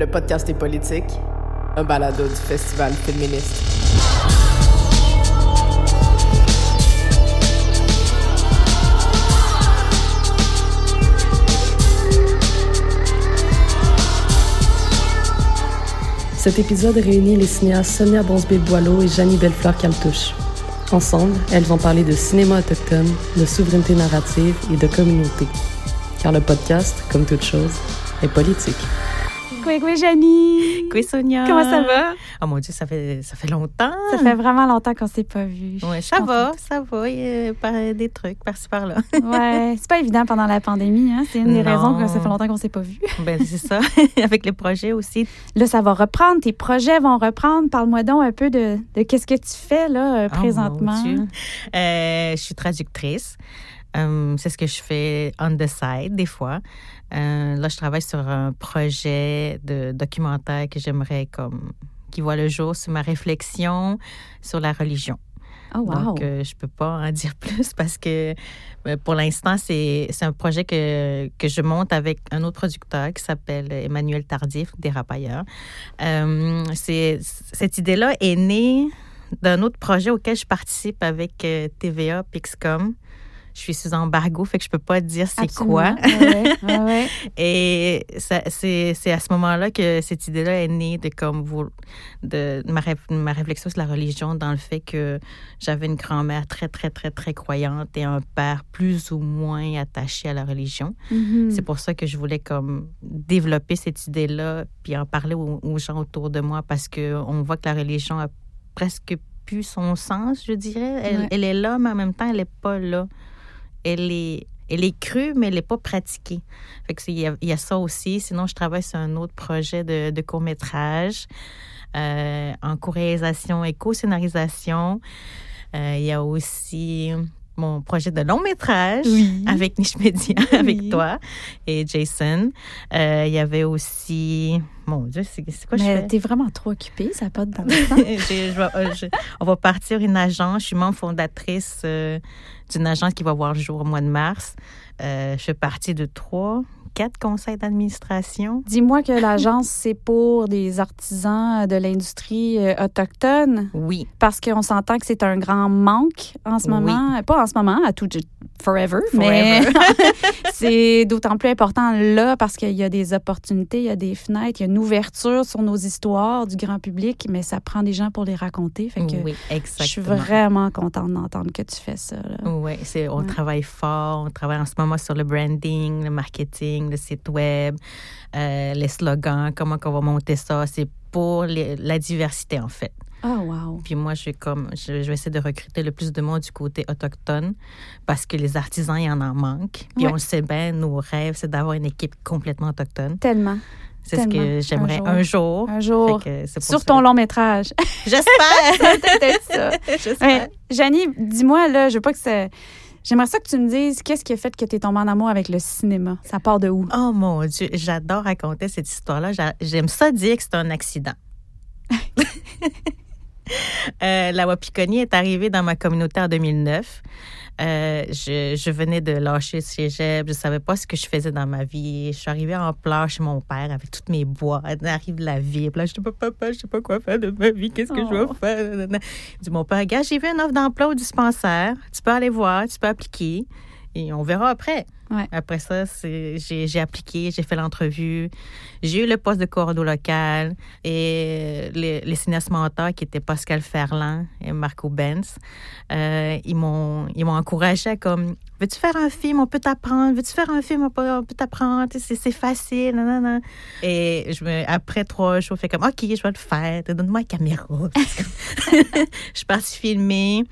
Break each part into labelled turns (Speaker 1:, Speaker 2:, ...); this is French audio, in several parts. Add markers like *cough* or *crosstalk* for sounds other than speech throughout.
Speaker 1: le podcast est politique, un balado du Festival féministe.
Speaker 2: Cet épisode réunit les cinéastes Sonia Bonsbé-Boileau et Janie Bellefleur-Caltouche. Ensemble, elles vont parler de cinéma autochtone, de souveraineté narrative et de communauté. Car le podcast, comme toute chose, est politique.
Speaker 3: Coué, coué, Janie!
Speaker 4: Coué, Sonia!
Speaker 3: Comment ça va?
Speaker 4: Oh mon Dieu, ça fait, ça fait longtemps!
Speaker 3: Ça fait vraiment longtemps qu'on s'est pas vu.
Speaker 4: Ouais, ça va, ça va. Il y a des trucs par-ci par-là.
Speaker 3: ouais, c'est pas évident pendant la pandémie. Hein? C'est une des
Speaker 4: Non.
Speaker 3: raisons que ça fait longtemps qu'on s'est pas vu. *laughs*
Speaker 4: ben, c'est ça. *laughs* Avec les projets aussi.
Speaker 3: Là, ça va reprendre. Tes projets vont reprendre. Parle-moi donc un peu de, de qu'est-ce que tu fais là euh,
Speaker 4: Oh,
Speaker 3: présentement?
Speaker 4: mon Dieu. Euh, je suis traductrice. Euh, c'est ce que je fais on the side des fois. Euh, là, je travaille sur un projet de documentaire que j'aimerais comme qui voit le jour sur ma réflexion sur la religion.
Speaker 3: oh wow.
Speaker 4: Donc, euh, je peux pas en dire plus *laughs* parce que euh, pour l'instant, c'est un projet que, que je monte avec un autre producteur qui s'appelle Emmanuel Tardif, des Rapailleurs. Cette idée-là est née d'un autre projet auquel je participe avec TVA, Pixcom. Je suis sous embargo, fait que je peux pas dire c'est quoi.
Speaker 3: Absolument. Ouais, ouais, ouais. *laughs*
Speaker 4: Et c'est à ce moment-là que cette idée-là est née de comme vous, de ma, ré- ma réflexion sur la religion dans le fait que j'avais une grand-mère très très très très croyante et un père plus ou moins attaché à la religion.
Speaker 3: Mhm.
Speaker 4: C'est pour ça que je voulais comme développer cette idée-là puis en parler aux, aux gens autour de moi parce que on voit que la religion a presque plus son sens, je dirais. Elle, elle est là, mais en même temps, elle n'est pas là. Elle est, elle est crue, mais elle n'est pas pratiquée. Il y, a, ça aussi. Sinon, je travaille sur un autre projet de, de court-métrage euh, en co-réalisation et co-scénarisation. Euh, il y a aussi mon projet de long métrage
Speaker 3: Oui.
Speaker 4: avec Niche Média, *laughs* avec toi et Jason. Euh, il y avait aussi... Mon Dieu, c'est quoi je
Speaker 3: Mais
Speaker 4: fais?
Speaker 3: t'es vraiment trop occupée, ça n'a pas de bon *laughs* sens.
Speaker 4: Je euh, je- on va partir une agence. Je suis membre fondatrice euh, d'une agence qui va voir le jour au mois de mars. Euh, je fais partie de trois, quatre conseils d'administration.
Speaker 3: Dis-moi que l'agence, c'est pour des artisans de l'industrie euh, autochtone.
Speaker 4: Oui,
Speaker 3: Parce qu'on s'entend que c'est un grand manque en ce
Speaker 4: Oui.
Speaker 3: moment. Pas en ce moment, à tout forever, mais
Speaker 4: Forever. *laughs*
Speaker 3: c'est d'autant plus important là parce qu'il y a des opportunités, il y a des fenêtres, il y a une ouverture sur nos histoires du grand public, mais ça prend des gens pour les raconter. Fait que
Speaker 4: oui,
Speaker 3: je
Speaker 4: exactement.
Speaker 3: suis vraiment contente d'entendre que tu fais ça. là.
Speaker 4: Oui, c'est, on
Speaker 3: Ouais.
Speaker 4: travaille fort. On travaille en ce moment sur le branding, le marketing, le site web, euh, les slogans, comment on va monter ça. C'est pour les- la diversité, en fait.
Speaker 3: Ah, wow.
Speaker 4: Puis moi, je, vais comme, je, je vais essayer de recruter le plus de monde du côté autochtone parce que les artisans, il y en en manque. Puis
Speaker 3: Ouais.
Speaker 4: on le sait bien, nos rêves, c'est d'avoir une équipe complètement autochtone.
Speaker 3: Tellement.
Speaker 4: C'est ce que j'aimerais
Speaker 3: Un
Speaker 4: un
Speaker 3: jour. Un jour.
Speaker 4: C'est
Speaker 3: Sur
Speaker 4: ça
Speaker 3: ton long métrage. *laughs*
Speaker 4: J'espère! *laughs*
Speaker 3: Peut-être ça. *laughs*
Speaker 4: J'espère.
Speaker 3: Janie, dis-moi, là, je veux pas que ça. J'aimerais ça que tu me dises qu'est-ce qui a fait que tu es tombée en amour avec le cinéma? Ça part de où?
Speaker 4: Oh mon Dieu, j'adore raconter cette histoire-là. J'a- J'aime ça dire que c'est un accident. *laughs* Euh, la Wapikoni est arrivée dans ma communauté en 2009. Euh, je, je venais de lâcher le cégep. Je savais pas ce que je faisais dans ma vie. Je suis arrivée en pleurs chez mon père avec toutes mes boîtes. Arrive la vie. Là, je dis, papa, je sais pas quoi faire de ma vie. Qu'est-ce que je
Speaker 3: Oh.
Speaker 4: vais faire? Nanana. Il dit, mon père, gars, j'ai vu une offre d'emploi au dispensaire. Tu peux aller voir, tu peux appliquer. Et on verra après.
Speaker 3: Ouais.
Speaker 4: Après ça, j'ai appliqué, j'ai fait l'entrevue. J'ai eu le poste de cordeau local et les, les cinéastes mentors qui étaient Pascal Ferland et Marco Benz, euh, ils m'ont encouragé à comme veux-tu faire un film, on peut t'apprendre. Veux-tu faire un film, on peut, t'apprendre. C'est facile. Et je me, après trois jours, je fais comme OK, je vais le faire. Donne-moi la caméra. *laughs* je suis partie filmer.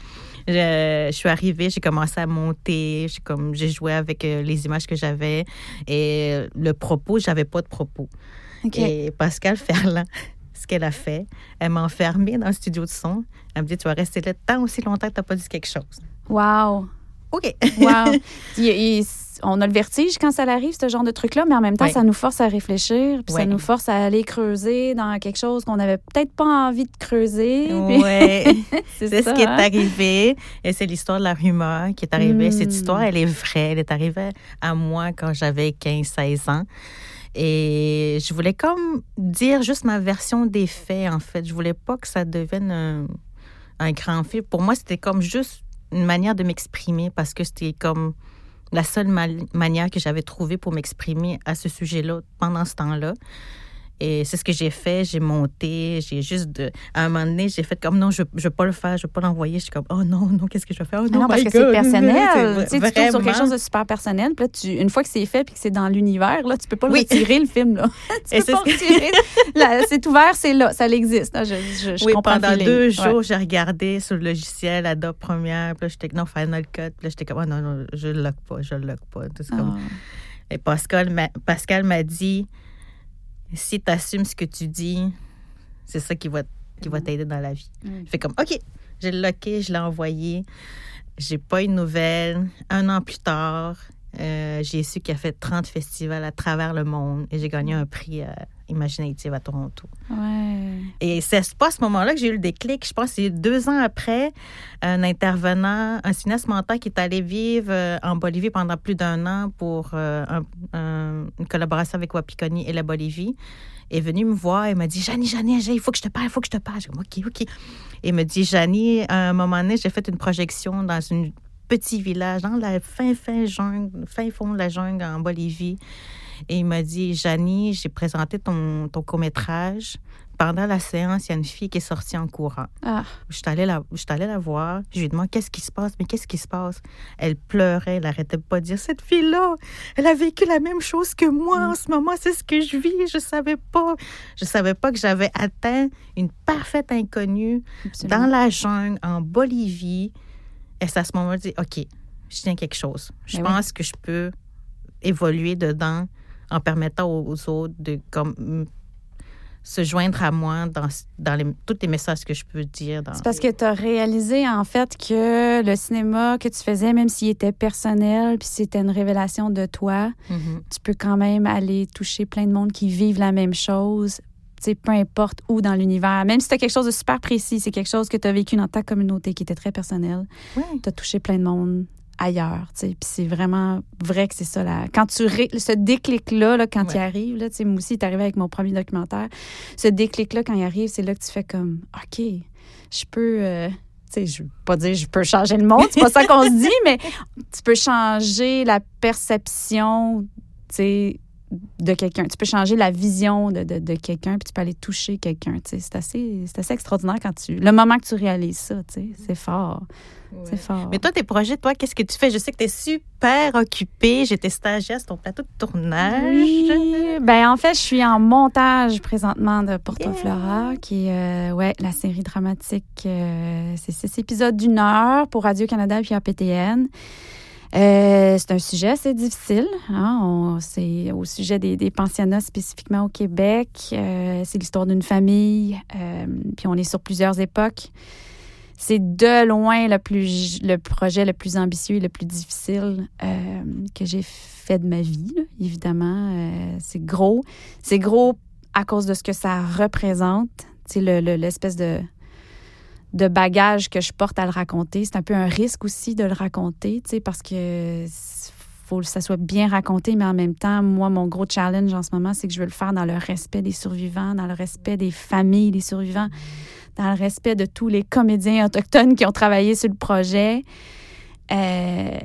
Speaker 4: Je, je suis arrivée, j'ai commencé à monter, j'ai comme j'ai joué avec euh, les images que j'avais et euh, le propos, j'avais pas de propos.
Speaker 3: OK.
Speaker 4: Et Pascal *laughs* Ferland, ce qu'elle a fait, elle m'a enfermée dans le studio de son. Elle me dit tu vas rester là tant aussi longtemps que tu n'as pas dit quelque chose.
Speaker 3: Wow.
Speaker 4: OK.
Speaker 3: Wow. *laughs* Il- il- on a le vertige quand ça arrive, ce genre de truc-là, mais en même temps, ça nous force à réfléchir, puis ça nous force à aller creuser dans quelque chose qu'on n'avait peut-être pas envie de creuser.
Speaker 4: Ouais. *laughs* C'est ce qui est
Speaker 3: hein?
Speaker 4: arrivé. Et c'est l'histoire de la rumeur qui est arrivée.
Speaker 3: Mm.
Speaker 4: Cette histoire, elle est vraie. Elle est arrivée à moi quand j'avais 15-16 ans. Et je voulais comme dire juste ma version des faits, en fait. Je voulais pas que ça devienne un, un grand film. Pour moi, c'était comme juste une manière de m'exprimer parce que c'était comme la seule manière que j'avais trouvée pour m'exprimer à ce sujet-là pendant ce temps-là. Et c'est ce que j'ai fait. J'ai monté. J'ai juste. De, à un moment donné, j'ai fait comme non, je ne vais pas le faire, je ne vais pas l'envoyer. Je suis comme oh non, non, qu'est-ce que je vais faire? Oh,
Speaker 3: non, parce que c'est personnel. tu sais, tu sur quelque chose de super personnel. Puis là, tu, une fois que c'est fait puis que c'est dans l'univers, là, tu peux pas le retirer, le film. Là. *laughs* tu peux pas retirer. c'est ouvert, c'est là. Ça existe. Je, je, je
Speaker 4: oui, pendant deux jours, j'ai regardé sur le logiciel Adobe Premiere. Puis là, j'étais non, Final Cut. Puis là, j'étais comme oh non, non, je le lock pas, je le lock pas. Tout comme... Ah. Et Pascal m'a dit si tu assumes ce que tu dis, c'est ça qui va, qui va mm-hmm. t'aider dans la vie. Mm. Je fais comme, OK, j'ai le locké, je l'ai envoyé. J'ai pas une nouvelle. Un an plus tard, euh, j'ai su qu'il a fait 30 festivals à travers le monde et j'ai gagné un prix euh, Imaginative à Toronto.
Speaker 3: Ouais.
Speaker 4: Et c'est pas à ce moment-là que j'ai eu le déclic. Je pense que c'est deux ans après, un intervenant, un cinéaste mental qui est allé vivre euh, en Bolivie pendant plus d'un an pour une collaboration avec Wapikoni et la Bolivie est venu me voir et m'a dit Janie, Janie, il faut que je te parle, il faut que je te parle. J'ai dit OK, OK. Et il me dit Janie, à un moment donné, j'ai fait une projection dans une petit village, dans la fin, fin jungle, fin fond de la jungle en Bolivie. Et il m'a dit, Janie, j'ai présenté ton, ton court-métrage. Pendant la séance, il y a une fille qui est sortie en courant.
Speaker 3: Ah.
Speaker 4: Je suis allée la, la voir. Je lui ai demandé qu'est-ce qui se passe, mais qu'est-ce qui se passe? Elle pleurait, elle n'arrêtait pas de dire Cette fille-là, elle a vécu la même chose que moi en ce moment, c'est ce que je vis. Je savais pas. Je savais pas que j'avais atteint une parfaite inconnue dans la jungle, en Bolivie et c'est à ce moment-là, je dis, OK, je tiens quelque chose. Je ben pense que je peux évoluer dedans en permettant aux, autres de comme, se joindre à moi dans, dans les, tous les messages que je peux dire.
Speaker 3: C'est parce que tu as réalisé, en fait, que le cinéma que tu faisais, même s'il était personnel, puis c'était une révélation de toi,
Speaker 4: mm-hmm.
Speaker 3: tu peux quand même aller toucher plein de monde qui vivent la même chose, peu importe où dans l'univers, même si tu quelque chose de super précis, c'est quelque chose que tu as vécu dans ta communauté qui était très personnel, tu as touché plein de monde ailleurs. Puis c'est vraiment vrai que c'est ça. Là. Quand tu ce déclic-là, là, quand il arrive, là, moi aussi, il est arrivé avec mon premier documentaire. Ce déclic-là, quand il arrive, c'est là que tu fais comme OK, je peux. Euh, sais, je veux pas dire je peux changer le monde, c'est pas ça qu'on se dit, *laughs* mais tu peux changer la perception, tu de quelqu'un. Tu peux changer la vision de, de, quelqu'un, puis tu peux aller toucher quelqu'un. C'est assez, assez extraordinaire quand tu. Le moment que tu réalises ça, c'est fort. C'est fort.
Speaker 4: Mais toi, tes projets, toi, qu'est-ce que tu fais? Je sais que tu es super occupée. J'étais stagiaire sur ton plateau de tournage.
Speaker 3: Oui. Ben, en fait, je suis en montage présentement de Porto Flora, qui est euh, ouais, la série dramatique. Euh, c'est six épisodes d'une heure pour Radio-Canada puis APTN. Euh, c'est un sujet assez difficile. Hein? c'est au sujet des, pensionnats spécifiquement au Québec. Euh, c'est l'histoire d'une famille. Euh, puis on est sur plusieurs époques. C'est de loin le, projet le plus ambitieux et le plus difficile que j'ai fait de ma vie, évidemment. c'est gros. C'est gros à cause de ce que ça représente. C'est l'espèce de de bagage que je porte à le raconter. C'est un peu un risque aussi de le raconter, tu sais, parce que faut que ça soit bien raconté, mais en même temps, moi, mon gros challenge en ce moment, c'est que je veux le faire dans le respect des survivants, dans le respect des familles des survivants, dans le respect de tous les comédiens autochtones qui ont travaillé sur le projet. Euh,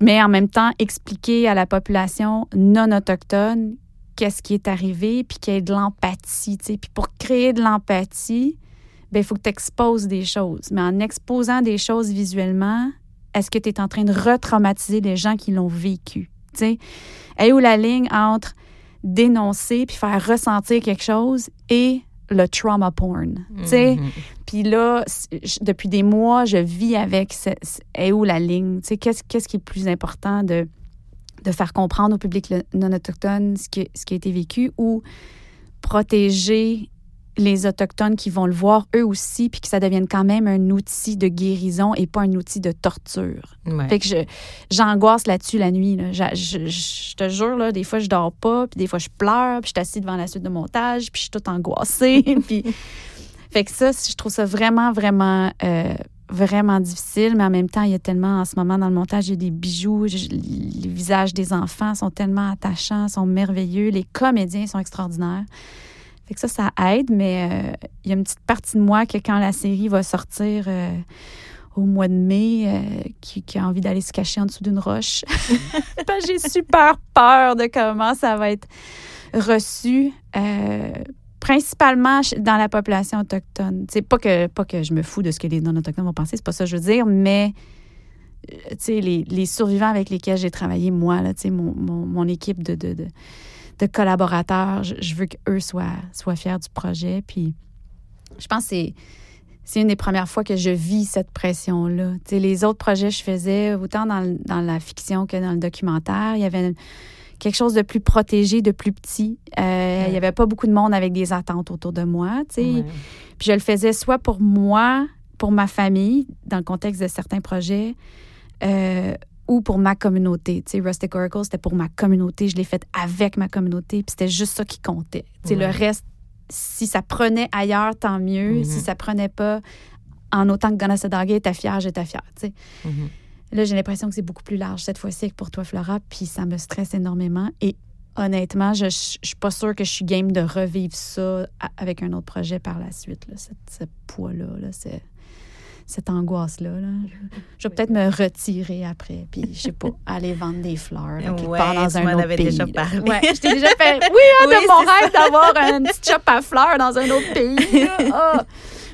Speaker 3: mais en même temps, expliquer à la population non autochtone qu'est-ce qui est arrivé, puis qu'il y ait de l'empathie. Puis pour créer de l'empathie, il faut que tu exposes des choses. Mais en exposant des choses visuellement, est-ce que tu es en train de retraumatiser les gens qui l'ont vécu? Tu sais, où la ligne entre dénoncer puis faire ressentir quelque chose et le trauma porn? Tu sais, mm-hmm. puis là, depuis des mois, je vis avec est où la ligne? Tu sais, qu'est-ce, qu'est-ce qui est plus important de, de faire comprendre au public non autochtone ce qui, ce qui a été vécu ou protéger les Autochtones qui vont le voir eux aussi, puis que ça devienne quand même un outil de guérison et pas un outil de torture. Fait que j'angoisse là-dessus la nuit. Je, te jure, là, des fois, je dors pas, puis des fois, je pleure, puis je suis assise devant la suite de montage, puis je suis toute angoissée. *laughs* puis... Fait que ça, je trouve ça vraiment, vraiment euh, vraiment difficile, mais en même temps, il y a tellement, en ce moment, dans le montage, il y a des bijoux. je- les visages des enfants sont tellement attachants, sont merveilleux. Les comédiens sont extraordinaires. Fait que ça, ça aide, mais euh, il y a une petite partie de moi que quand la série va sortir euh, au mois de mai, euh, qui, a envie d'aller se cacher en dessous d'une roche. Que *laughs* J'ai super peur de comment ça va être reçu. principalement dans la population autochtone. C'est pas que pas que je me fous de ce que les non-autochtones vont penser, c'est pas ça que je veux dire, mais les, les survivants avec lesquels j'ai travaillé, moi, là, mon, mon, mon équipe de, de, de collaborateurs, je, je veux qu'eux soient, soient fiers du projet. Puis je pense que c'est, c'est une des premières fois que je vis cette pression-là. Les autres projets que je faisais, autant dans, le- dans la fiction que dans le documentaire, il y avait quelque chose de plus protégé, de plus petit. Euh, Il n'y avait pas beaucoup de monde avec des attentes autour de moi.
Speaker 4: Ouais.
Speaker 3: Puis je le faisais soit pour moi, pour ma famille, dans le contexte de certains projets, euh, ou pour ma communauté. Tu sais, Rustic Oracle, c'était pour ma communauté. Je l'ai fait avec ma communauté, puis c'était juste ça qui comptait. Tu sais,
Speaker 4: Ouais.
Speaker 3: le reste, si ça prenait ailleurs, tant mieux. Si ça prenait pas, en autant que Gonassadagé était fière, j'étais fière. Tu sais.
Speaker 4: Mhm.
Speaker 3: Là, j'ai l'impression que c'est beaucoup plus large cette fois-ci que pour toi, Flora, puis ça me stresse énormément. Et honnêtement, je, je suis pas sûre que je suis game de revivre ça avec un autre projet par la suite, là, cette- ce poids-là, là, c'est- cette angoisse-là. là. Je, vais peut-être me retirer après, puis je sais pas, *laughs* aller vendre des fleurs là, quelque
Speaker 4: Ouais,
Speaker 3: part dans
Speaker 4: tu
Speaker 3: un autre pays.
Speaker 4: déjà parlé.
Speaker 3: Ouais, je t'ai déjà fait. *laughs* Oui, hein,
Speaker 4: Oui,
Speaker 3: de mon rêve d'avoir une petite shop à fleurs dans un autre *laughs* pays. Ah!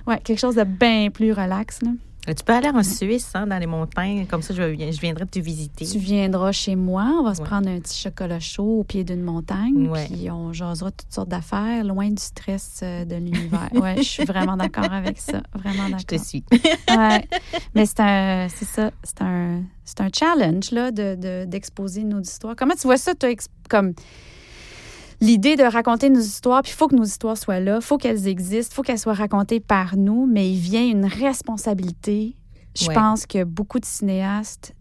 Speaker 3: Ouais, quelque chose de bien plus relax. Là.
Speaker 4: Tu peux aller en Suisse, hein, dans les montagnes. Comme ça, je, je viendrai te visiter.
Speaker 3: Tu viendras chez moi, on va se prendre un petit chocolat chaud au pied d'une montagne,
Speaker 4: Ouais.
Speaker 3: puis on jasera toutes sortes d'affaires, loin du stress euh, de l'univers. *laughs* Ouais, je suis vraiment d'accord avec ça, vraiment
Speaker 4: Je te
Speaker 3: d'accord.
Speaker 4: suis. *laughs*
Speaker 3: Ouais. *laughs* Mais c'est un, c'est ça, c'est un, c'est un challenge là de, de- d'exposer nos histoires. Comment tu vois ça, toi, comme l'idée de raconter nos histoires, puis il faut que nos histoires soient là, il faut qu'elles existent, il faut qu'elles soient racontées par nous, mais il vient une responsabilité. Je
Speaker 4: Ouais.
Speaker 3: pense que beaucoup de cinéastes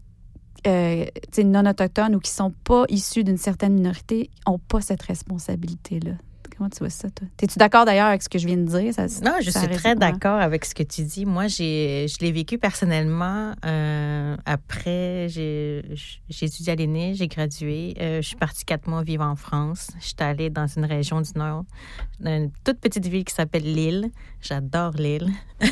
Speaker 3: euh, non autochtones ou qui sont pas issus d'une certaine minorité n'ont pas cette responsabilité-là. Comment tu vois ça, toi? Es-tu d'accord d'ailleurs avec ce que je viens de dire? Ça-
Speaker 4: Non, je
Speaker 3: ça
Speaker 4: suis très d'accord avec ce que tu dis. Moi, j'ai, je l'ai vécu personnellement. euh, après, j'ai, j'ai étudié à l'ENE, j'ai gradué. euh, je suis partie quatre mois vivre en France. Je suis allée dans une région du Nord, dans une toute petite ville qui s'appelle Lille. J'adore Lille. *laughs*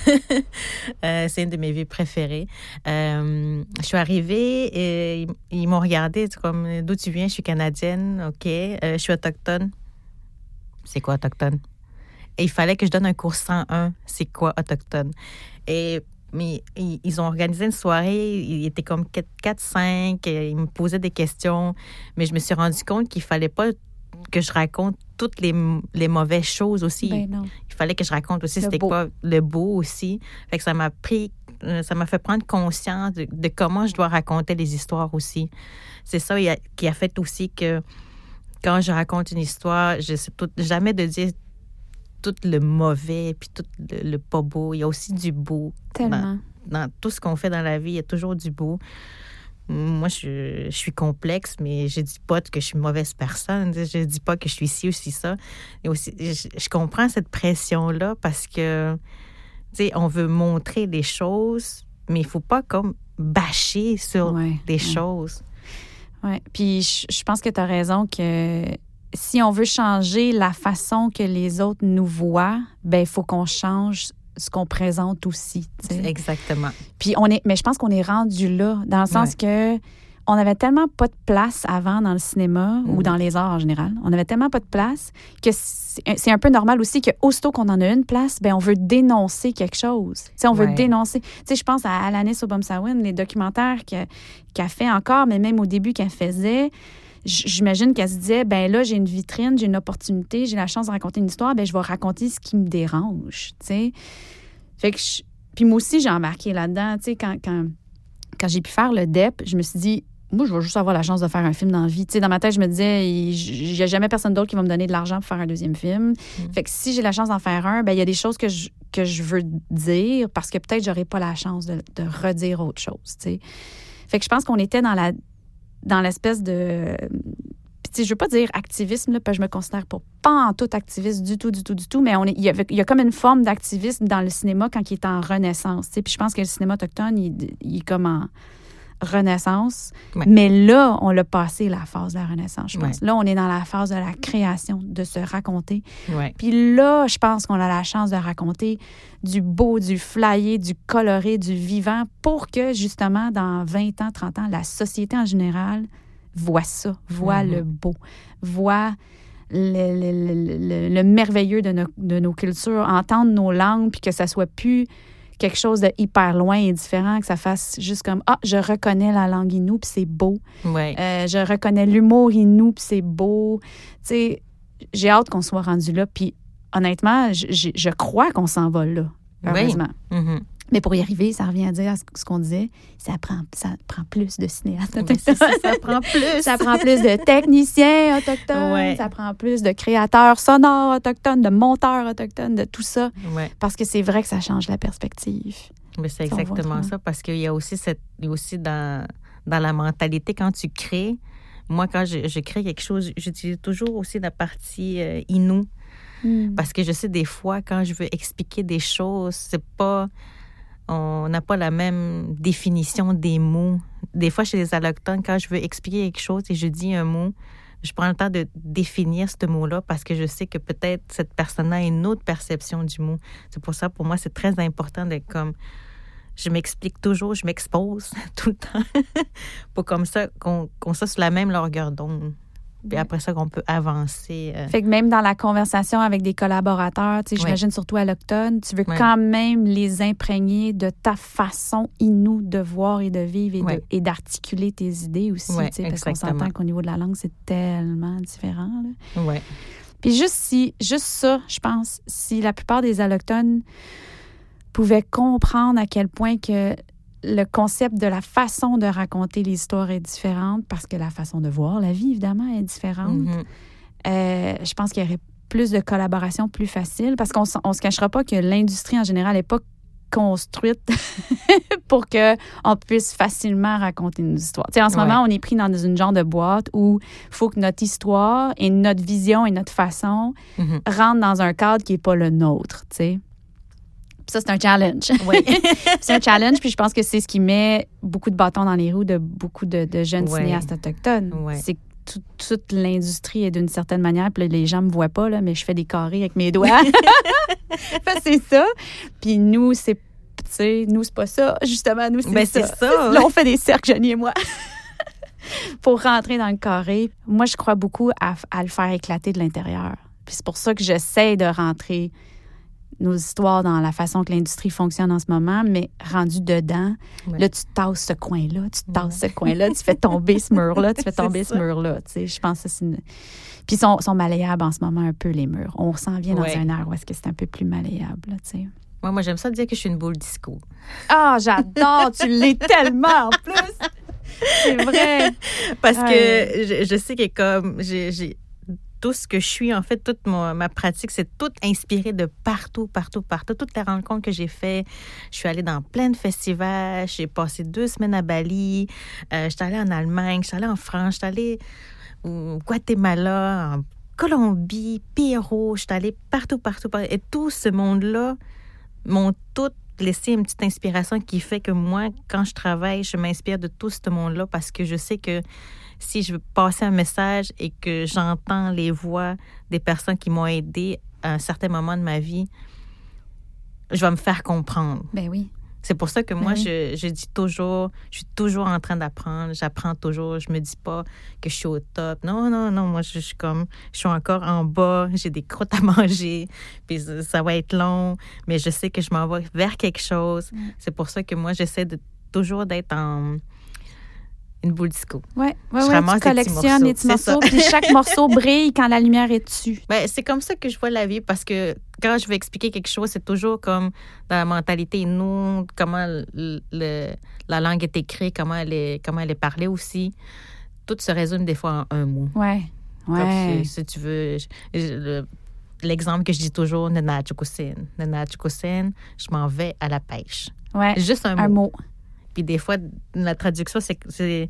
Speaker 4: Euh, c'est une de mes villes préférées. Je suis arrivée et ils, ils m'ont regardé c'est comme d'où tu viens? Je suis canadienne, ok. Je suis autochtone. C'est quoi autochtone? Et il fallait que je donne un cours 101, c'est quoi autochtone? Et mais ils, ont organisé une soirée, il était comme 4-5, ils me posaient des questions, mais je me suis rendu compte qu'il fallait pas que je raconte toutes les, les mauvaises choses aussi.
Speaker 3: Ben.
Speaker 4: Il fallait que je raconte aussi c'était quoi le beau aussi. Fait que ça m'a pris, euh, ça m'a fait prendre conscience de, de comment je dois raconter les histoires aussi. C'est ça qui a fait aussi que quand je raconte une histoire, je sais tout- jamais de dire tout le mauvais puis tout le, le pas beau. Il y a aussi du beau.
Speaker 3: Tellement.
Speaker 4: Dans tout ce qu'on fait dans la vie, il y a toujours du beau. Moi, je, je suis complexe, mais je dis pas que je suis une mauvaise personne. Je dis pas que je suis ci ou ci, ça. Et aussi, je, je comprends cette pression-là parce que, tu sais, on veut montrer des choses, mais il faut pas comme bâcher sur
Speaker 3: Ouais,
Speaker 4: des
Speaker 3: ouais.
Speaker 4: choses.
Speaker 3: Oui, puis je, je pense que tu as raison que si on veut changer la façon que les autres nous voient, ben il faut qu'on change ce qu'on présente aussi.
Speaker 4: Exactement.
Speaker 3: Puis on est, mais je pense qu'on est rendu là, dans le sens que on avait tellement pas de place avant dans le cinéma ou
Speaker 4: Mhm.
Speaker 3: dans les arts en général. On avait tellement pas de place que c'est un peu normal aussi que aussitôt qu'on en a une place, ben on veut dénoncer quelque chose. Tu sais, on veut dénoncer. Tu je pense à Alanis Obomsawin, les documentaires que- qu'elle fait encore, mais même au début qu'elle faisait. J'imagine qu'elle se disait, ben là, j'ai une vitrine, j'ai une opportunité, j'ai la chance de raconter une histoire, ben je vais raconter ce qui me dérange, tu sais. Fait que je- Puis moi aussi, j'ai embarqué là-dedans, tu sais, quand, quand, quand j'ai pu faire le DEP, je me suis dit, moi, je vais juste avoir la chance de faire un film dans la vie. Tu sais, dans ma tête, je me disais, il n'y a jamais personne d'autre qui va me donner de l'argent pour faire un deuxième film. Fait que si j'ai la chance d'en faire un, ben il y a des choses que je, que je veux dire parce que peut-être j'aurais pas la chance de, de redire autre chose, tu sais. Fait que je pense qu'on était dans la dans l'espèce de... Puis Puis, tu sais, je veux pas dire activisme, là, parce que je me considère pas, pas en tout activiste du tout, du tout, du tout, mais on est, il, y a, il y a comme une forme d'activisme dans le cinéma quand il est en renaissance. tu sais. Puis je pense que le cinéma autochtone, il, il est comme en renaissance.
Speaker 4: Ouais.
Speaker 3: Mais là, on l'a passé la phase de la renaissance, je pense.
Speaker 4: Ouais.
Speaker 3: Là, on est dans la phase de la création, de se raconter.
Speaker 4: Ouais.
Speaker 3: Puis là, je pense qu'on a la chance de raconter du beau, du flyé, du coloré, du vivant pour que, justement, dans 20 ans, 30 ans, la société en général voit ça, voit
Speaker 4: Mhm.
Speaker 3: le beau, voit le, le- le- le- le merveilleux de nos, de nos cultures, entendre nos langues, puis que ça soit plus quelque chose de hyper loin et différent, que ça fasse juste comme Ah, je reconnais la langue inou, puis c'est beau.
Speaker 4: Ouais.
Speaker 3: Euh, je reconnais l'humour inou, puis c'est beau. Tu sais, j'ai hâte qu'on soit rendu là. Puis honnêtement, je, crois qu'on s'en va là,
Speaker 4: Oui.
Speaker 3: heureusement.
Speaker 4: Mhm.
Speaker 3: Mais pour y arriver, ça revient à dire ce, qu'on disait, ça prend, ça prend plus de cinéastes
Speaker 4: ça,
Speaker 3: autochtones.
Speaker 4: ça prend plus.
Speaker 3: Ça prend plus de techniciens autochtones,
Speaker 4: Ouais.
Speaker 3: ça prend plus de créateurs sonores autochtones, de monteurs autochtones, de tout ça.
Speaker 4: Ouais.
Speaker 3: Parce que c'est vrai que ça change la perspective.
Speaker 4: Mais c'est exactement
Speaker 3: ça.
Speaker 4: parce qu'il y a aussi cette, il y a aussi dans, dans la mentalité quand tu crées. Moi, quand je, je crée quelque chose, j'utilise toujours aussi la partie euh, inou, parce que je sais des fois quand je veux expliquer des choses, c'est pas, on n'a pas la même définition des mots. Des fois, chez les allochtones, quand je veux expliquer quelque chose et je dis un mot, je prends le temps de définir ce mot-là parce que je sais que peut-être cette personne a une autre perception du mot. C'est pour ça, pour moi, c'est très important d'être comme. Je m'explique toujours, je m'expose *laughs* tout le temps pour comme ça qu'on qu'on soit sur la même longueur d'onde. Puis après ça, qu'on peut avancer. euh,
Speaker 3: Fait que même dans la conversation avec des collaborateurs, tu sais, j'imagine surtout à l'octone, tu veux quand même les imprégner de ta façon inou de voir et de vivre et de-
Speaker 4: Ouais.
Speaker 3: et d'articuler tes idées aussi, tu sais, parce qu'on s'entend qu'au niveau de la langue, c'est tellement différent. là.
Speaker 4: ouais.
Speaker 3: Puis juste si, juste ça, je pense, si la plupart des allochtones pouvaient comprendre à quel point que le concept de la façon de raconter l'histoire est différente, parce que la façon de voir la vie, évidemment, est différente.
Speaker 4: Mhm.
Speaker 3: Euh, je pense qu'il y aurait plus de collaboration plus facile parce qu'on on se cachera pas que l'industrie en général n'est pas construite *laughs* pour que on puisse facilement raconter une histoire. Tu sais, en ce
Speaker 4: Ouais.
Speaker 3: moment, on est pris dans une genre de boîte où il faut que notre histoire et notre vision et notre façon
Speaker 4: Mhm.
Speaker 3: rentrent dans un cadre qui n'est pas le nôtre, ça, c'est un challenge.
Speaker 4: Ouais. *laughs*
Speaker 3: c'est un challenge, puis je pense que c'est ce qui met beaucoup de bâtons dans les roues de beaucoup de, de jeunes
Speaker 4: Ouais.
Speaker 3: cinéastes autochtones.
Speaker 4: Ouais.
Speaker 3: C'est que tout- toute l'industrie est d'une certaine manière, puis les gens me voient pas, là, mais je fais des carrés avec mes doigts. *laughs* Que c'est ça. Puis nous, c'est, tu sais, nous, c'est pas ça. Justement, nous, c'est
Speaker 4: Ben,
Speaker 3: ça.
Speaker 4: c'est ça. *laughs*
Speaker 3: Là, on fait des cercles, Jenny et moi. pour rentrer dans le carré. Moi, je crois beaucoup à, à le faire éclater de l'intérieur. Puis c'est pour ça que j'essaie de rentrer nos histoires dans la façon que l'industrie fonctionne en ce moment, mais rendu dedans,
Speaker 4: Ouais.
Speaker 3: là, tu tasses ce coin-là, tu tasses ce coin-là, tu fais tomber ce mur-là, tu fais *laughs* tomber ce mur-là. Tu sais, je pense que c'est une... Puis ils sont, sont malléables en ce moment un peu, les murs. On s'en vient dans
Speaker 4: Ouais.
Speaker 3: un air où est-ce que c'est un peu plus malléable, là, tu sais.
Speaker 4: Moi, moi j'aime ça dire que je suis une boule disco.
Speaker 3: Ah, j'adore! tu l'es *laughs* tellement, en plus! C'est vrai!
Speaker 4: Parce que je, je sais que comme j'ai- tout ce que je suis, en fait, toute ma pratique, c'est tout inspiré de partout, partout, partout. Toutes les rencontres que j'ai faites, je suis allée dans plein de festivals, j'ai passé deux semaines à Bali, euh, j'étais allée en Allemagne, j'étais allée en France, j'étais allée au Guatemala, en Colombie, Pérou, j'étais allée partout, partout, partout. Et tout ce monde-là m'ont tout laissé une petite inspiration qui fait que moi, quand je travaille, je m'inspire de tout ce monde-là parce que je sais que si je veux passer un message et que j'entends les voix des personnes qui m'ont aidé à un certain moment de ma vie, je vais me faire comprendre.
Speaker 3: Ben oui.
Speaker 4: C'est pour ça que moi,
Speaker 3: Ben oui.
Speaker 4: je, je dis toujours, je suis toujours en train d'apprendre, j'apprends toujours, je me dis pas que je suis au top. Non, non, non, moi, je, je suis comme, je suis encore en bas, *laughs* j'ai des croûtes à manger, puis ça, ça va être long, mais je sais que je m'en vais vers quelque chose. C'est pour ça que moi, j'essaie de toujours d'être en une boule disco.
Speaker 3: Ouais, ouais, ouais, tu collectionnes les petits
Speaker 4: morceaux,
Speaker 3: morceaux, puis chaque *laughs* morceau brille quand la lumière est dessus.
Speaker 4: Ben, c'est comme ça que je vois la vie parce que quand je veux expliquer quelque chose, c'est toujours comme dans la mentalité, nous, comment le- le- la langue est écrite, comment elle est, comment elle est parlée aussi. Tout se résume des fois en un mot. Comme
Speaker 3: ouais.
Speaker 4: si, si tu veux, le- l'exemple que je dis toujours, Nenachukusin. Nenachukusin, je m'en vais à la pêche.
Speaker 3: Ouais,
Speaker 4: Juste un mot.
Speaker 3: un mot.
Speaker 4: Puis des fois, la traduction, c'est,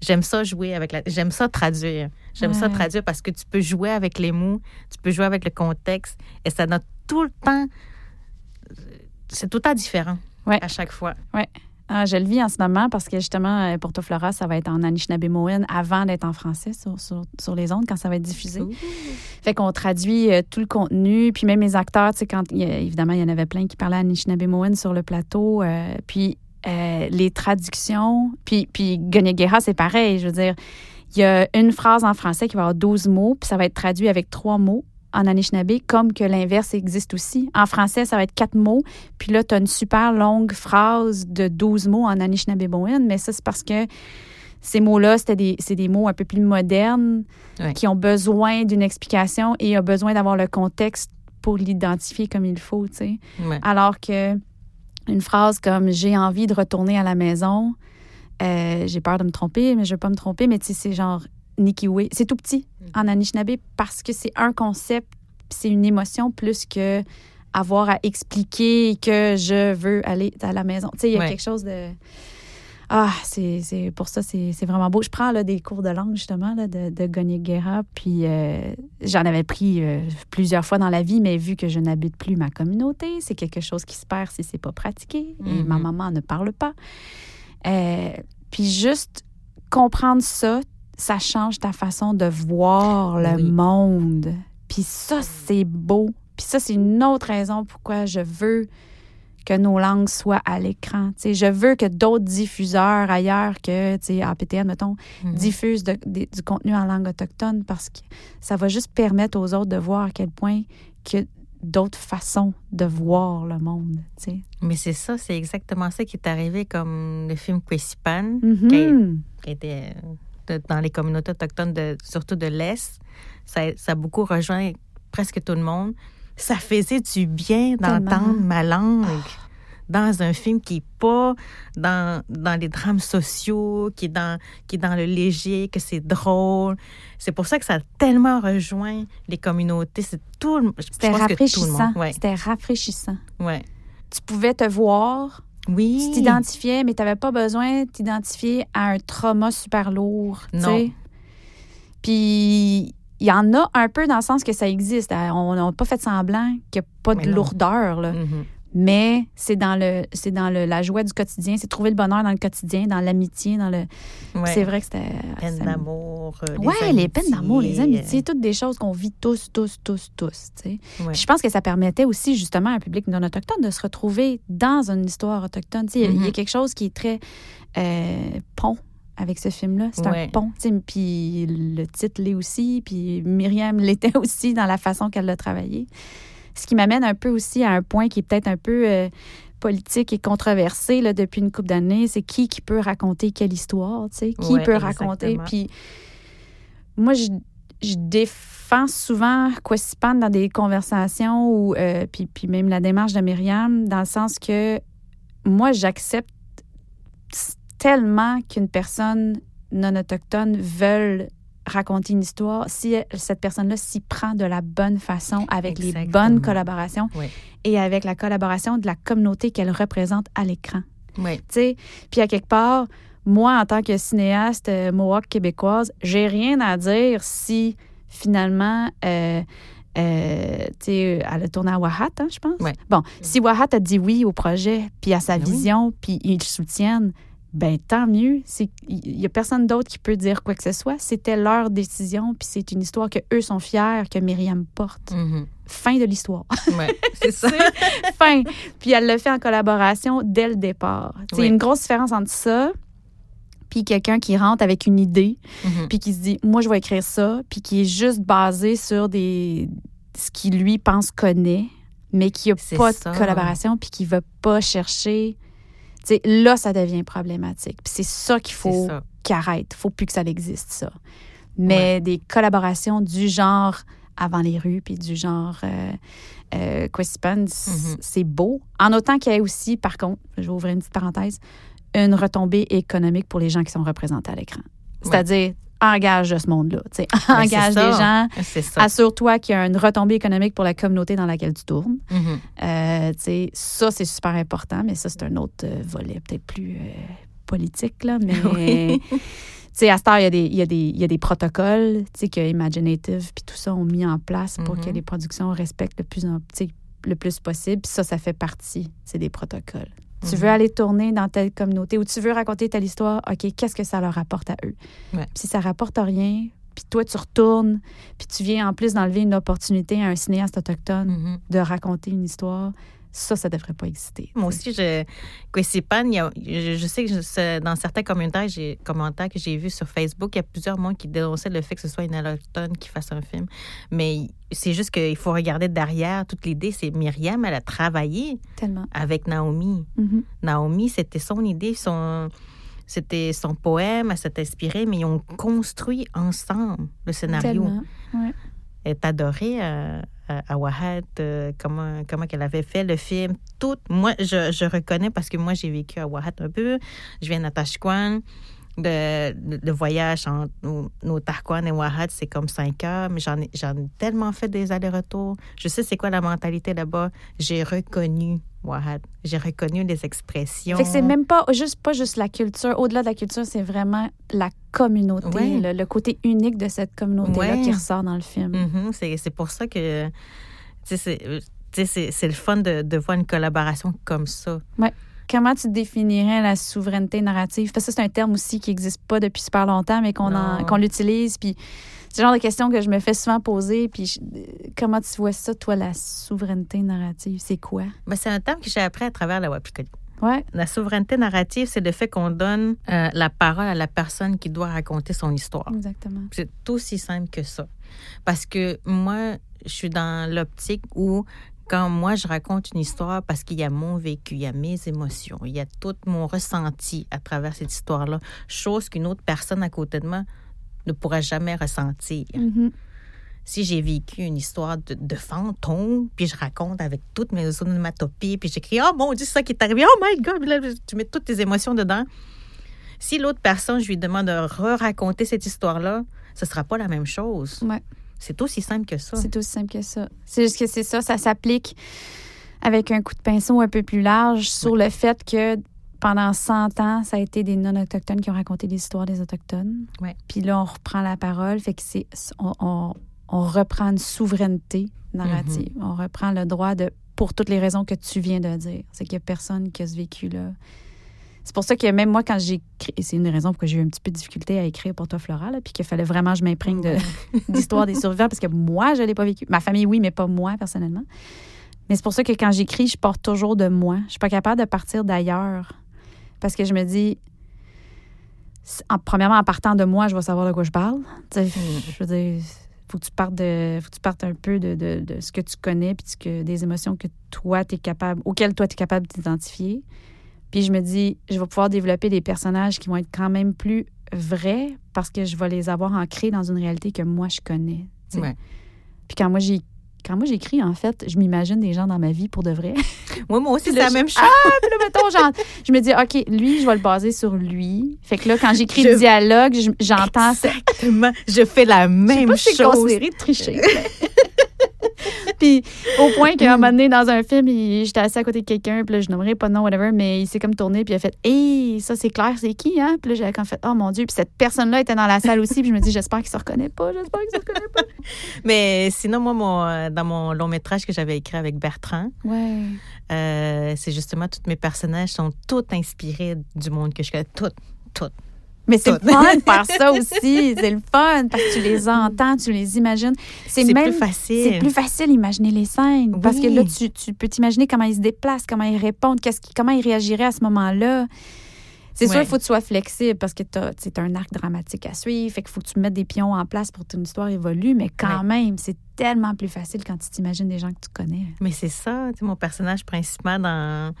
Speaker 4: J'aime ça jouer avec la. J'aime ça traduire. J'aime ça traduire parce que tu peux jouer avec les mots, tu peux jouer avec le contexte et ça donne tout le temps. C'est tout le temps différent.
Speaker 3: Ouais.
Speaker 4: À chaque fois.
Speaker 3: Ah, je le vis en ce moment parce que justement, euh, Porto Flora, ça va être en Anishinaabe-Mohin avant d'être en français sur, sur, sur les ondes quand ça va être diffusé. Fait qu'on traduit euh, tout le contenu, puis même les acteurs, tu sais, quand il y a- évidemment, il y en avait plein qui parlaient Anishinaabe-Mohin sur le plateau, euh, puis euh, les traductions, puis, puis c'est pareil, je veux dire, il y a une phrase en français qui va avoir 12 mots, puis ça va être traduit avec trois mots en Anishinaabe, comme que l'inverse existe aussi. En français, ça va être quatre mots, puis là, tu as une super longue phrase de 12 mots en Anishinaabe-Mohin, mais ça, c'est parce que ces mots-là, c'était des, c'est des mots un peu plus modernes qui ont besoin d'une explication et ont besoin d'avoir le contexte pour l'identifier comme il faut, tu sais. Alors que une phrase comme j'ai envie de retourner à la maison, euh, j'ai peur de me tromper, mais je veux pas me tromper, mais tu sais, c'est genre Nikiwe. C'est tout petit en Anishinaabe parce que c'est un concept, c'est une émotion plus que avoir à expliquer que je veux aller à la maison. Tu sais, il y a
Speaker 4: Ouais.
Speaker 3: quelque chose de. Ah, c'est c'est- pour ça, c'est vraiment beau. Je prends là, des cours de langue, justement, là, de, de Gonyegera, puis euh, j'en avais pris euh, plusieurs fois dans la vie, mais vu que je n'habite plus ma communauté, c'est quelque chose qui se perd si c'est pas pratiqué. Et ma
Speaker 4: Mhm.
Speaker 3: maman ne parle pas. Euh, puis juste comprendre ça, ça change ta façon de voir le
Speaker 4: Oui.
Speaker 3: monde. Puis ça, c'est beau. Puis ça, c'est une autre raison pourquoi je veux que nos langues soient à l'écran. Je veux que d'autres diffuseurs ailleurs que, APTN, mettons,
Speaker 4: Mhm.
Speaker 3: diffusent de- du contenu en langue autochtone parce que ça va juste permettre aux autres de voir à quel point que d'autres façons de voir le monde.
Speaker 4: Mais c'est ça, c'est exactement ça qui est arrivé comme le film Kwesipan,
Speaker 3: Mhm.
Speaker 4: qui était euh, de- dans les communautés autochtones, de, surtout de l'Est. Ça, ça a beaucoup rejoint presque tout le monde. Ça faisait du bien d'entendre ma langue dans un film qui n'est pas dans, dans les drames sociaux, qui est, dans, qui est dans le léger, que c'est drôle. C'est pour ça que ça a tellement rejoint les communautés. C'est tout le,
Speaker 3: C'était rafraîchissant.
Speaker 4: Ouais,
Speaker 3: C'était rafraîchissant.
Speaker 4: ouais.
Speaker 3: Tu pouvais te voir,
Speaker 4: Oui.
Speaker 3: tu t'identifiais, mais tu n'avais pas besoin de t'identifier à un trauma super lourd.
Speaker 4: Non.
Speaker 3: Puis il y en a un peu dans le sens que ça existe. Euh, On n'a pas fait semblant qu'il n'y a pas de
Speaker 4: non.
Speaker 3: lourdeur. Là.
Speaker 4: Mhm.
Speaker 3: Mais c'est dans le c'est dans le, la joie du quotidien, c'est trouver le bonheur dans le quotidien, dans l'amitié, dans le.
Speaker 4: Ouais.
Speaker 3: C'est vrai que c'était.
Speaker 4: Peine d'amour. euh,
Speaker 3: Ouais, les peines d'amour, les amitiés,
Speaker 4: amitiés.
Speaker 3: toutes des choses qu'on vit tous, tous, tous, tous. tu sais.
Speaker 4: Ouais.
Speaker 3: Je pense que ça permettait aussi justement à un public non autochtone de se retrouver dans une histoire autochtone. Tu sais, Il y a- il y a
Speaker 4: Mhm.
Speaker 3: quelque chose qui est très euh, pont avec ce film-là. C'est un pont. Puis le titre l'est aussi, puis Myriam *laughs* l'était aussi dans la façon qu'elle l'a travaillé. Ce qui m'amène un peu aussi à un point qui est peut-être un peu euh, politique et controversé là, depuis une couple d'années, c'est qui qui peut raconter quelle histoire, tu sais, qui
Speaker 4: Ouais,
Speaker 3: peut raconter? Puis moi, je, je défends souvent Quasipan dans des conversations ou euh, puis, puis même la démarche de Myriam dans le sens que moi, j'accepte tellement qu'une personne non autochtone veuille raconter une histoire si cette personne-là s'y prend de la bonne façon avec les bonnes collaborations
Speaker 4: Oui.
Speaker 3: et avec la collaboration de la communauté qu'elle représente à l'écran.
Speaker 4: Oui.
Speaker 3: Tu sais, puis à quelque part, moi, en tant que cinéaste euh, mohawk québécoise, j'ai rien à dire si finalement, euh, euh, tu sais, elle a tourné à Wahat, hein, je pense. Bon, si Wahat a dit oui au projet, puis à sa
Speaker 4: Ben
Speaker 3: vision, puis ils le soutiennent, ben tant mieux. C'est- Il y a personne d'autre qui peut dire quoi que ce soit. C'était leur décision, puis c'est une histoire que eux sont fiers que Myriam porte.
Speaker 4: Mhm.
Speaker 3: Fin de l'histoire.
Speaker 4: Ouais, c'est *laughs* ça.
Speaker 3: fin. Puis elle le fait en collaboration dès le départ.
Speaker 4: Oui.
Speaker 3: une grosse différence entre ça puis quelqu'un qui rentre avec une idée
Speaker 4: Mhm.
Speaker 3: puis qui se dit moi je vais écrire ça puis qui est juste basé sur des ce qu'il lui pense connaît mais qui a
Speaker 4: C'est
Speaker 3: pas
Speaker 4: ça.
Speaker 3: de collaboration puis qui veut pas chercher tu sais là ça devient problématique. Puis c'est ça qu'il faut qu'il arrête. Faut plus que ça existe ça. Mais des collaborations du genre avant les rues puis du genre euh, euh,
Speaker 4: Mhm.
Speaker 3: c'est beau. En autant qu'il y ait aussi par contre je vais ouvrir une petite parenthèse une retombée économique pour les gens qui sont représentés à l'écran. C'est-à-dire engage de ce monde-là *laughs* engage des gens assure-toi qu'il y a une retombée économique pour la communauté dans laquelle tu tournes euh, sais, ça, c'est super important, mais ça, c'est un autre euh, volet peut-être plus euh, politique, là. Mais, *laughs*
Speaker 4: Oui.
Speaker 3: à cette heure, il y a des, il y a des, il y a des protocoles, que Imaginative puis tout ça ont mis en place pour que les productions respectent le plus, en- le plus possible. Puis ça, ça fait partie, c'est des protocoles. Tu
Speaker 4: Mhm.
Speaker 3: veux aller tourner dans telle communauté ou tu veux raconter telle histoire, OK, qu'est-ce que ça leur rapporte à eux?
Speaker 4: Ouais.
Speaker 3: Puis si ça rapporte rien, puis toi, tu retournes, puis tu viens en plus d'enlever une opportunité à un cinéaste autochtone
Speaker 4: Mhm.
Speaker 3: de raconter une histoire, ça, ça devrait pas exister.
Speaker 4: Moi aussi, je, Kwesipan, je, je sais que dans certains commentaires, commentaires que j'ai vus sur Facebook, il y a plusieurs monde qui dénonçaient le fait que ce soit une allochtone qui fasse un film. Mais c'est juste qu'il faut regarder derrière toute l'idée. C'est Myriam, elle a travaillé
Speaker 3: Tellement.
Speaker 4: avec Naomi.
Speaker 3: Mhm.
Speaker 4: Naomi, c'était son idée, son, c'était son poème, elle s'est inspirée, mais ils ont construit ensemble le scénario.
Speaker 3: Tellement. Ouais.
Speaker 4: Elle est adorée à, à, à Wahat, euh, comment, comment qu'elle avait fait le film. Tout, moi, je, je reconnais parce que moi, j'ai vécu à Wahat un peu. Je viens d'Atashquan. Le, le, le voyage entre nos, Tarquan et Wahat, c'est comme cinq heures, mais j'en ai, j'en ai tellement fait des allers-retours. Je sais c'est quoi la mentalité là-bas. J'ai reconnu Wahat. J'ai reconnu les expressions.
Speaker 3: Fait que c'est même pas juste, pas juste la culture. Au-delà de la culture, c'est vraiment la communauté,
Speaker 4: Ouais.
Speaker 3: le, le côté unique de cette communauté-là
Speaker 4: Ouais.
Speaker 3: qui ressort dans le film.
Speaker 4: Mhm, c'est, c'est pour ça que c'est, c'est, c'est le fun de, de voir une collaboration comme ça.
Speaker 3: Comment tu définirais la souveraineté narrative? Parce que ça, c'est un terme aussi qui n'existe pas depuis super longtemps, mais qu'on qu'on l'utilise. Puis c'est le genre de question que je me fais souvent poser. Puis je- comment tu vois ça, toi, la souveraineté narrative? C'est quoi?
Speaker 4: Ben, c'est un terme que j'ai appris à travers la Wapikoli.
Speaker 3: Ouais.
Speaker 4: La souveraineté narrative, c'est le fait qu'on donne euh, la parole à la personne qui doit raconter son histoire.
Speaker 3: Exactement.
Speaker 4: C'est aussi simple que ça. Parce que moi, je suis dans l'optique où quand moi je raconte une histoire, parce qu'il y a mon vécu, il y a mes émotions, il y a tout mon ressenti à travers cette histoire-là, chose qu'une autre personne à côté de moi ne pourra jamais ressentir.
Speaker 3: Mhm.
Speaker 4: Si j'ai vécu une histoire de, de fantôme, puis je raconte avec toutes mes onomatopées, puis j'écris Oh mon Dieu, c'est ça qui est arrivé, oh my God, là, tu mets toutes tes émotions dedans. Si l'autre personne, je lui demande de re-raconter cette histoire-là, ce sera pas la même chose.
Speaker 3: Ouais.
Speaker 4: C'est aussi simple que ça.
Speaker 3: C'est aussi simple que ça. C'est juste que c'est ça, ça s'applique avec un coup de pinceau un peu plus large sur le fait que pendant 100 ans, ça a été des non-autochtones qui ont raconté des histoires des Autochtones.
Speaker 4: Ouais.
Speaker 3: Puis là, on reprend la parole, fait que c'est on, on- on reprend une souveraineté narrative. On reprend le droit de, pour toutes les raisons que tu viens de dire. C'est qu'il n'y a personne qui a ce vécu-là. C'est pour ça que même moi, quand j'ai écrit, et c'est une raison pour que j'ai eu un petit peu de difficulté à écrire pour toi, Flora, là, puis qu'il fallait vraiment que je m'imprègne de, d'histoire des survivants parce que moi, je ne l'ai pas vécu. Ma famille, oui, mais pas moi, personnellement. Mais c'est pour ça que quand j'écris, je porte toujours de moi. Je suis pas capable de partir d'ailleurs parce que je me dis, en, premièrement, en partant de moi, je vais savoir de quoi je parle. Tu sais, Je veux dire, faut que tu partes de, faut que tu partes un peu de, de- de ce que tu connais puis de ce que, des émotions que toi, es capable, auxquelles toi, tu es capable d'identifier. Puis je me dis, je vais pouvoir développer des personnages qui vont être quand même plus vrais parce que je vais les avoir ancrés dans une réalité que moi, je connais.
Speaker 4: Ouais.
Speaker 3: Puis quand moi, j'ai quand moi j'écris, en fait, je m'imagine des gens dans ma vie pour de vrai. *laughs*
Speaker 4: Moi, moi aussi, c'est la
Speaker 3: je-
Speaker 4: même chose.
Speaker 3: Puis là, mettons, genre, je me dis, OK, lui, je vais le baser sur lui. Fait que là, quand j'écris
Speaker 4: Je-
Speaker 3: le dialogue, je- j'entends ça.
Speaker 4: Exactement. Je fais la
Speaker 3: Je sais
Speaker 4: même
Speaker 3: pas si
Speaker 4: chose.
Speaker 3: considéré de tricher. *laughs* *laughs* puis au point qu'à un moment donné, dans un film, il- j'étais assis à côté de quelqu'un, puis là, je nommerai pas de nom, whatever, mais il s'est comme tourné, puis il a fait Hé, ça c'est clair, c'est qui, hein? Puis là, j'avais comme fait Oh mon Dieu, puis cette personne-là était dans la salle aussi, puis je me dis J'espère qu'il se reconnaît pas, j'espère qu'il se reconnaît pas. *laughs*
Speaker 4: Mais sinon, moi, mon, euh, dans mon long métrage que j'avais écrit avec Bertrand,
Speaker 3: Ouais.
Speaker 4: euh, c'est justement tous mes personnages sont tous inspirés du monde que je connais. Toutes, toutes.
Speaker 3: Mais c'est le fun de faire ça aussi. C'est le fun parce que tu les entends, tu les imagines. C'est même
Speaker 4: plus facile.
Speaker 3: C'est plus facile d'imaginer les scènes parce que là, tu, tu peux t'imaginer comment ils se déplacent, comment ils répondent, qu'est-ce qui- comment ils réagiraient à ce moment-là. C'est sûr, il faut que tu sois flexible parce que tu as, un arc dramatique à suivre. Fait qu'il faut que tu mettes des pions en place pour que ton histoire évolue. Mais quand
Speaker 4: Ouais.
Speaker 3: même, c'est tellement plus facile quand tu t'imagines des gens que tu connais.
Speaker 4: Mais c'est ça, mon personnage principal dans,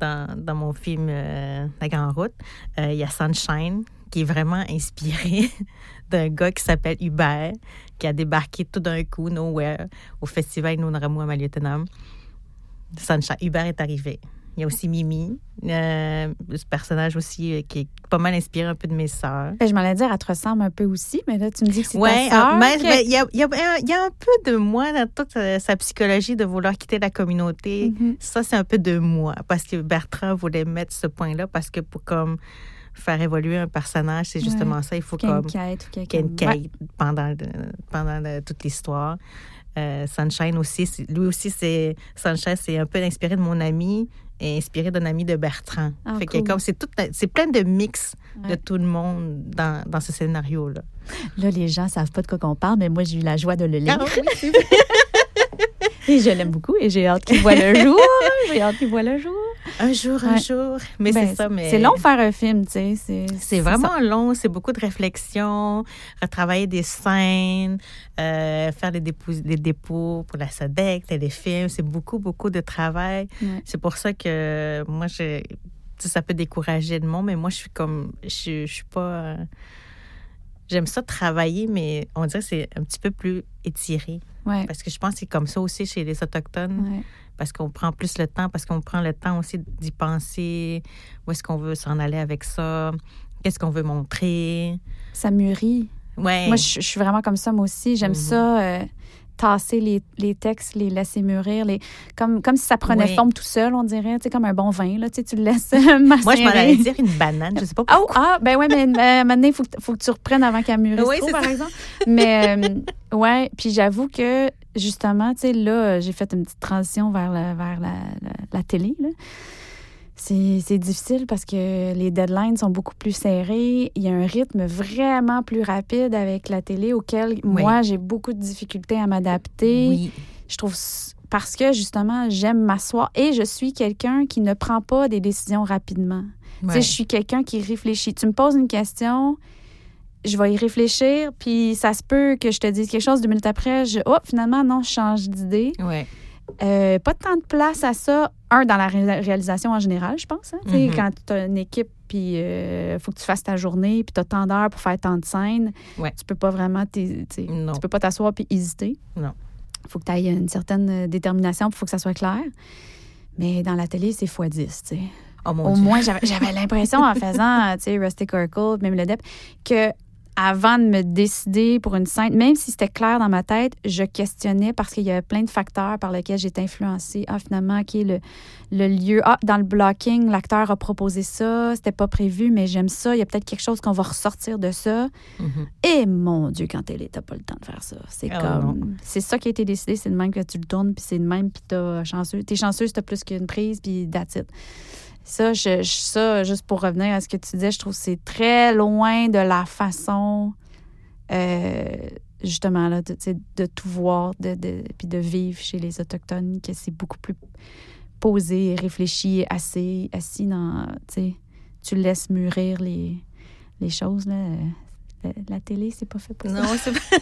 Speaker 4: dans, mon film euh, La Grande Route, euh, il y a Sunshine, qui est vraiment inspiré *laughs* d'un gars qui s'appelle Hubert, qui a débarqué tout d'un coup, nowhere, au festival Nunramu à Maliotenam. Sunshine, Hubert est arrivé. Il y a aussi Mimi, euh, ce personnage aussi euh, qui est pas mal inspiré un peu de mes sœurs.
Speaker 3: Ben, je m'en allais dire, elle te ressemble un peu aussi, mais là, tu me dis que c'est
Speaker 4: Ouais,
Speaker 3: ta sœur.
Speaker 4: mais mais il y, a, il y a- il y a un peu de moi dans toute euh, sa psychologie de vouloir quitter la communauté.
Speaker 3: Mhm.
Speaker 4: Ça, c'est un peu de moi parce que Bertrand voulait mettre ce point-là parce que pour comme faire évoluer un personnage, c'est justement ça. Il faut
Speaker 3: Qu'il y ait
Speaker 4: comme
Speaker 3: une quête
Speaker 4: qu'il une pendant, le- pendant le- toute l'histoire. Euh, Sunshine aussi, lui aussi, c'est Sunshine, c'est un peu inspiré de mon ami inspiré d'un ami de Bertrand.
Speaker 3: Ah,
Speaker 4: fait que
Speaker 3: cool.
Speaker 4: comme c'est tout, c'est plein de mix
Speaker 3: Ouais.
Speaker 4: de tout le monde dans, dans ce scénario-là.
Speaker 3: Là, les gens savent pas de quoi qu'on parle, mais moi, j'ai eu la joie de le lire.
Speaker 4: Ah oui. *laughs*
Speaker 3: Et je l'aime beaucoup et j'ai hâte qu'il voit le jour. *laughs* J'ai hâte qu'il voit le jour.
Speaker 4: Un jour, un
Speaker 3: Ouais.
Speaker 4: jour. Mais
Speaker 3: Ben,
Speaker 4: c'est ça, mais
Speaker 3: C'est long de faire un film, tu sais. C'est
Speaker 4: vraiment long, c'est beaucoup de réflexion, retravailler des scènes, euh, faire des dépôts, des dépôts pour la SODEC, téléfilm, c'est beaucoup, beaucoup de travail.
Speaker 3: Ouais.
Speaker 4: C'est pour ça que moi, je, ça peut décourager le monde, mais moi, je suis comme, je, je suis pas... euh, J'aime ça travailler, mais on dirait que c'est un petit peu plus étiré.
Speaker 3: Ouais.
Speaker 4: Parce que je pense que c'est comme ça aussi chez les Autochtones. Parce qu'on prend plus le temps, parce qu'on prend le temps aussi d'y penser, où est-ce qu'on veut s'en aller avec ça, qu'est-ce qu'on veut montrer?
Speaker 3: Ça mûrit.
Speaker 4: Ouais.
Speaker 3: Moi, je, je suis vraiment comme ça, moi aussi. J'aime
Speaker 4: Mhm.
Speaker 3: ça, euh, tasser les, les textes, les laisser mûrir, les, comme, comme si ça prenait
Speaker 4: Oui.
Speaker 3: forme tout seul, on dirait, tu sais, comme un bon vin, là, tu sais, tu le laisses macérer. *laughs*
Speaker 4: Moi, je m'en allais dire une banane, je sais pas
Speaker 3: Ah,
Speaker 4: pourquoi.
Speaker 3: ah, ben ouais, mais euh, maintenant, il faut, que- faut que tu reprennes avant qu'elle mûrisse
Speaker 4: Oui,
Speaker 3: trop,
Speaker 4: c'est
Speaker 3: par
Speaker 4: ça.
Speaker 3: exemple. Mais, euh, ouais, puis j'avoue que, justement, tu sais, là, euh, j'ai fait une petite transition vers la, vers la, la, la télé, là. C'est c'est difficile parce que les deadlines sont beaucoup plus serrés. Il y a un rythme vraiment plus rapide avec la télé auquel
Speaker 4: Oui.
Speaker 3: moi, j'ai beaucoup de difficultés à m'adapter.
Speaker 4: Oui.
Speaker 3: Je trouve parce que justement, j'aime m'asseoir et je suis quelqu'un qui ne prend pas des décisions rapidement. Tu sais, je suis quelqu'un qui réfléchit. Tu me poses une question, je vais y réfléchir, puis ça se peut que je te dise quelque chose deux minutes après, je oh finalement non, je change d'idée.
Speaker 4: Ouais.
Speaker 3: Euh, pas tant de place à ça. Un, dans la ré- réalisation en général, je pense. hein.
Speaker 4: Mhm.
Speaker 3: Quand tu as une équipe, puis il faut que tu fasses ta journée, puis tu as tant d'heures pour faire tant de scènes,
Speaker 4: Ouais.
Speaker 3: tu peux pas vraiment tu peux pas t'asseoir puis hésiter.
Speaker 4: Non.
Speaker 3: Il faut que tu aies une certaine euh, détermination, il faut que ça soit clair. Mais dans la télé, c'est x 10, tu sais.
Speaker 4: Oh
Speaker 3: Au
Speaker 4: Dieu.
Speaker 3: moins, j'avais j'avais l'impression en faisant, tu sais, Rustic Oracle, même le DEP, que avant de me décider pour une scène, même si c'était clair dans ma tête, je questionnais parce qu'il y avait plein de facteurs par lesquels j'étais influencée. Ah, finalement, OK, le, le lieu. Ah, dans le blocking, l'acteur a proposé ça, c'était pas prévu, mais j'aime ça. Il y a peut-être quelque chose qu'on va ressortir de ça.
Speaker 4: Mhm.
Speaker 3: Et mon Dieu, quand télé, t'as pas le temps de faire ça. C'est
Speaker 4: Ah,
Speaker 3: comme. C'est ça qui a été décidé, c'est de même que tu le tournes, puis c'est de même, puis t'as chanceux. T'es chanceuse, t'as plus qu'une prise, puis that's it. Ça, je, ça, juste pour revenir à ce que tu disais, je trouve que c'est très loin de la façon, euh, justement, là, de, de tout voir, de, de, puis de vivre chez les Autochtones, que c'est beaucoup plus posé, réfléchi, assis, assis dans, tu laisses mûrir les, les choses, là. Euh, La, la télé, c'est pas fait pour ça.
Speaker 4: Non, c'est pas.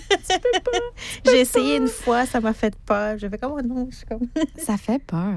Speaker 4: *laughs* J'ai essayé une fois, ça m'a fait peur. J'ai fait comme, oh non, je suis comme.
Speaker 3: Ça fait peur.